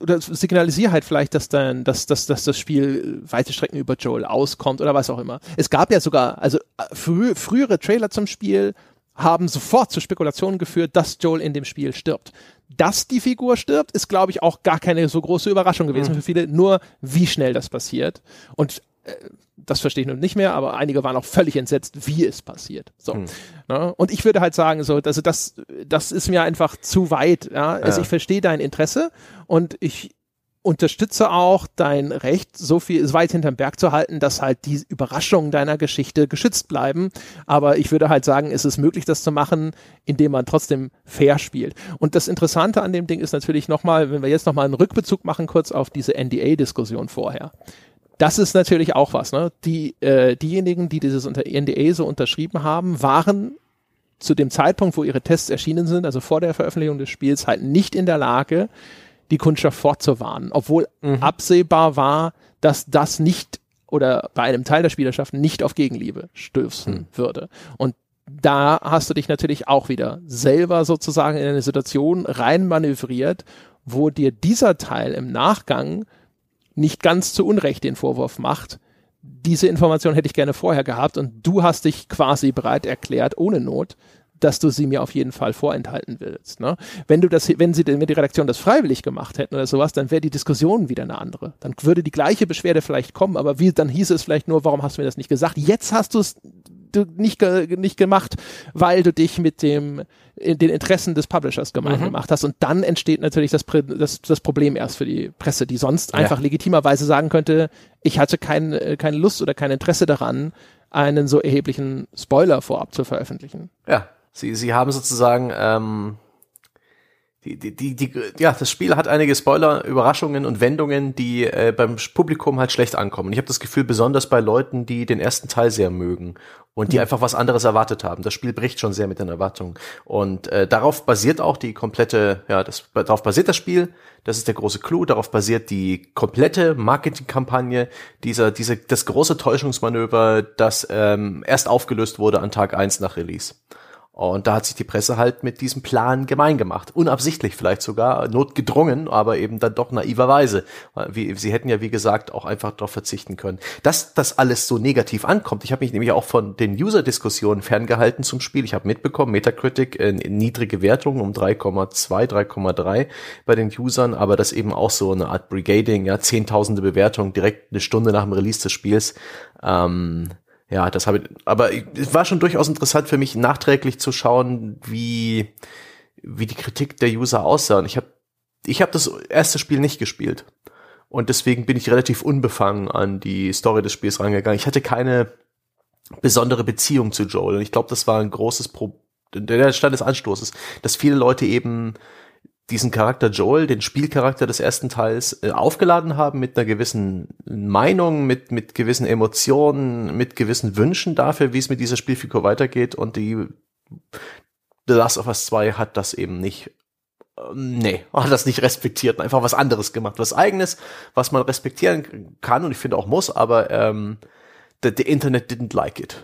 Speaker 1: oder signalisier halt vielleicht, dass dann, dass, dass, dass das Spiel weite Strecken über Joel auskommt oder was auch immer. Es gab ja sogar, also äh, frü frühere Trailer zum Spiel haben sofort zu Spekulationen geführt, dass Joel in dem Spiel stirbt. Dass die Figur stirbt, ist, glaube ich, auch gar keine so große Überraschung gewesen mhm. für viele, nur wie schnell das passiert. Und äh, das verstehe ich nun nicht mehr, aber einige waren auch völlig entsetzt, wie es passiert. So. Hm. Ne? Und ich würde halt sagen, so, also das, das ist mir einfach zu weit. Ja? Also ja. ich verstehe dein Interesse und ich unterstütze auch dein Recht, so viel weit hinterm Berg zu halten, dass halt die Überraschungen deiner Geschichte geschützt bleiben. Aber ich würde halt sagen, ist es möglich, das zu machen, indem man trotzdem fair spielt. Und das Interessante an dem Ding ist natürlich nochmal, wenn wir jetzt nochmal einen Rückbezug machen, kurz auf diese NDA-Diskussion vorher das ist natürlich auch was. Ne? Die, äh, diejenigen, die dieses unter NDA so unterschrieben haben, waren zu dem Zeitpunkt, wo ihre Tests erschienen sind, also vor der Veröffentlichung des Spiels, halt nicht in der Lage, die Kundschaft fortzuwarnen, obwohl mhm. absehbar war, dass das nicht oder bei einem Teil der Spielerschaft nicht auf Gegenliebe stößen mhm. würde. Und da hast du dich natürlich auch wieder selber sozusagen in eine Situation reinmanövriert, wo dir dieser Teil im Nachgang nicht ganz zu Unrecht den Vorwurf macht, diese Information hätte ich gerne vorher gehabt und du hast dich quasi bereit erklärt, ohne Not, dass du sie mir auf jeden Fall vorenthalten willst. Ne? Wenn du das, wenn sie, wenn die Redaktion das freiwillig gemacht hätten oder sowas, dann wäre die Diskussion wieder eine andere. Dann würde die gleiche Beschwerde vielleicht kommen, aber wie, dann hieß es vielleicht nur, warum hast du mir das nicht gesagt? Jetzt hast du es nicht, nicht gemacht, weil du dich mit dem, in den Interessen des Publishers gemein mhm. gemacht hast. Und dann entsteht natürlich das, das, das Problem erst für die Presse, die sonst ja. einfach legitimerweise sagen könnte, ich hatte kein, äh, keine Lust oder kein Interesse daran, einen so erheblichen Spoiler vorab zu veröffentlichen.
Speaker 2: Ja, sie, sie haben sozusagen ähm, die, die, die, die, ja, das Spiel hat einige Spoiler, Überraschungen und Wendungen, die äh, beim Publikum halt schlecht ankommen. Ich habe das Gefühl, besonders bei Leuten, die den ersten Teil sehr mögen und die mhm. einfach was anderes erwartet haben. Das Spiel bricht schon sehr mit den Erwartungen. Und äh, darauf basiert auch die komplette, ja, das, darauf basiert das Spiel. Das ist der große Clou. Darauf basiert die komplette Marketingkampagne, dieser, diese, das große Täuschungsmanöver, das ähm, erst aufgelöst wurde an Tag eins nach Release. Und da hat sich die Presse halt mit diesem Plan gemein gemacht. Unabsichtlich vielleicht sogar, notgedrungen, aber eben dann doch naiverweise. Sie hätten ja, wie gesagt, auch einfach darauf verzichten können. Dass das alles so negativ ankommt. Ich habe mich nämlich auch von den User-Diskussionen ferngehalten zum Spiel. Ich habe mitbekommen, Metacritic äh, niedrige Wertungen um 3,2, 3,3 bei den Usern, aber das eben auch so eine Art Brigading, ja, zehntausende Bewertungen direkt eine Stunde nach dem Release des Spiels. Ähm, ja, das habe ich, aber es war schon durchaus interessant für mich, nachträglich zu schauen, wie, wie die Kritik der User aussah. Und ich habe ich hab das erste Spiel nicht gespielt. Und deswegen bin ich relativ unbefangen an die Story des Spiels rangegangen. Ich hatte keine besondere Beziehung zu Joel. Und ich glaube, das war ein großes Problem, der Stand des Anstoßes, dass viele Leute eben diesen Charakter Joel, den Spielcharakter des ersten Teils, äh, aufgeladen haben mit einer gewissen Meinung, mit, mit gewissen Emotionen, mit gewissen Wünschen dafür, wie es mit dieser Spielfigur weitergeht und die The Last of Us 2 hat das eben nicht ähm, nee, hat das nicht respektiert einfach was anderes gemacht, was eigenes, was man respektieren kann und ich finde auch muss, aber ähm, the, the Internet didn't like it.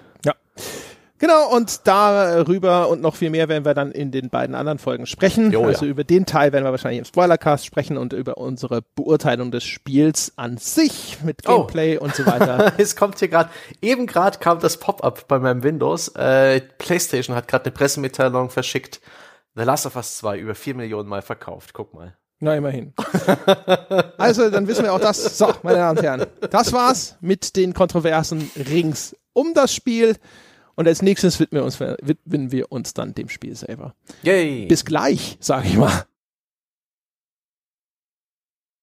Speaker 1: Genau, und darüber und noch viel mehr werden wir dann in den beiden anderen Folgen sprechen. Jo, also ja. über den Teil werden wir wahrscheinlich im Spoilercast sprechen und über unsere Beurteilung des Spiels an sich mit oh. Gameplay oh. und so weiter.
Speaker 2: es kommt hier gerade, eben gerade kam das Pop-up bei meinem Windows. Äh, PlayStation hat gerade eine Pressemitteilung verschickt. The Last of Us 2 über vier Millionen Mal verkauft. Guck mal.
Speaker 1: Na, immerhin. also, dann wissen wir auch das. So, meine Damen und Herren, das war's mit den Kontroversen rings um das Spiel. Und als nächstes widmen wir uns, widmen wir uns dann dem Spiel selber. Yay. Bis gleich, sage ich mal.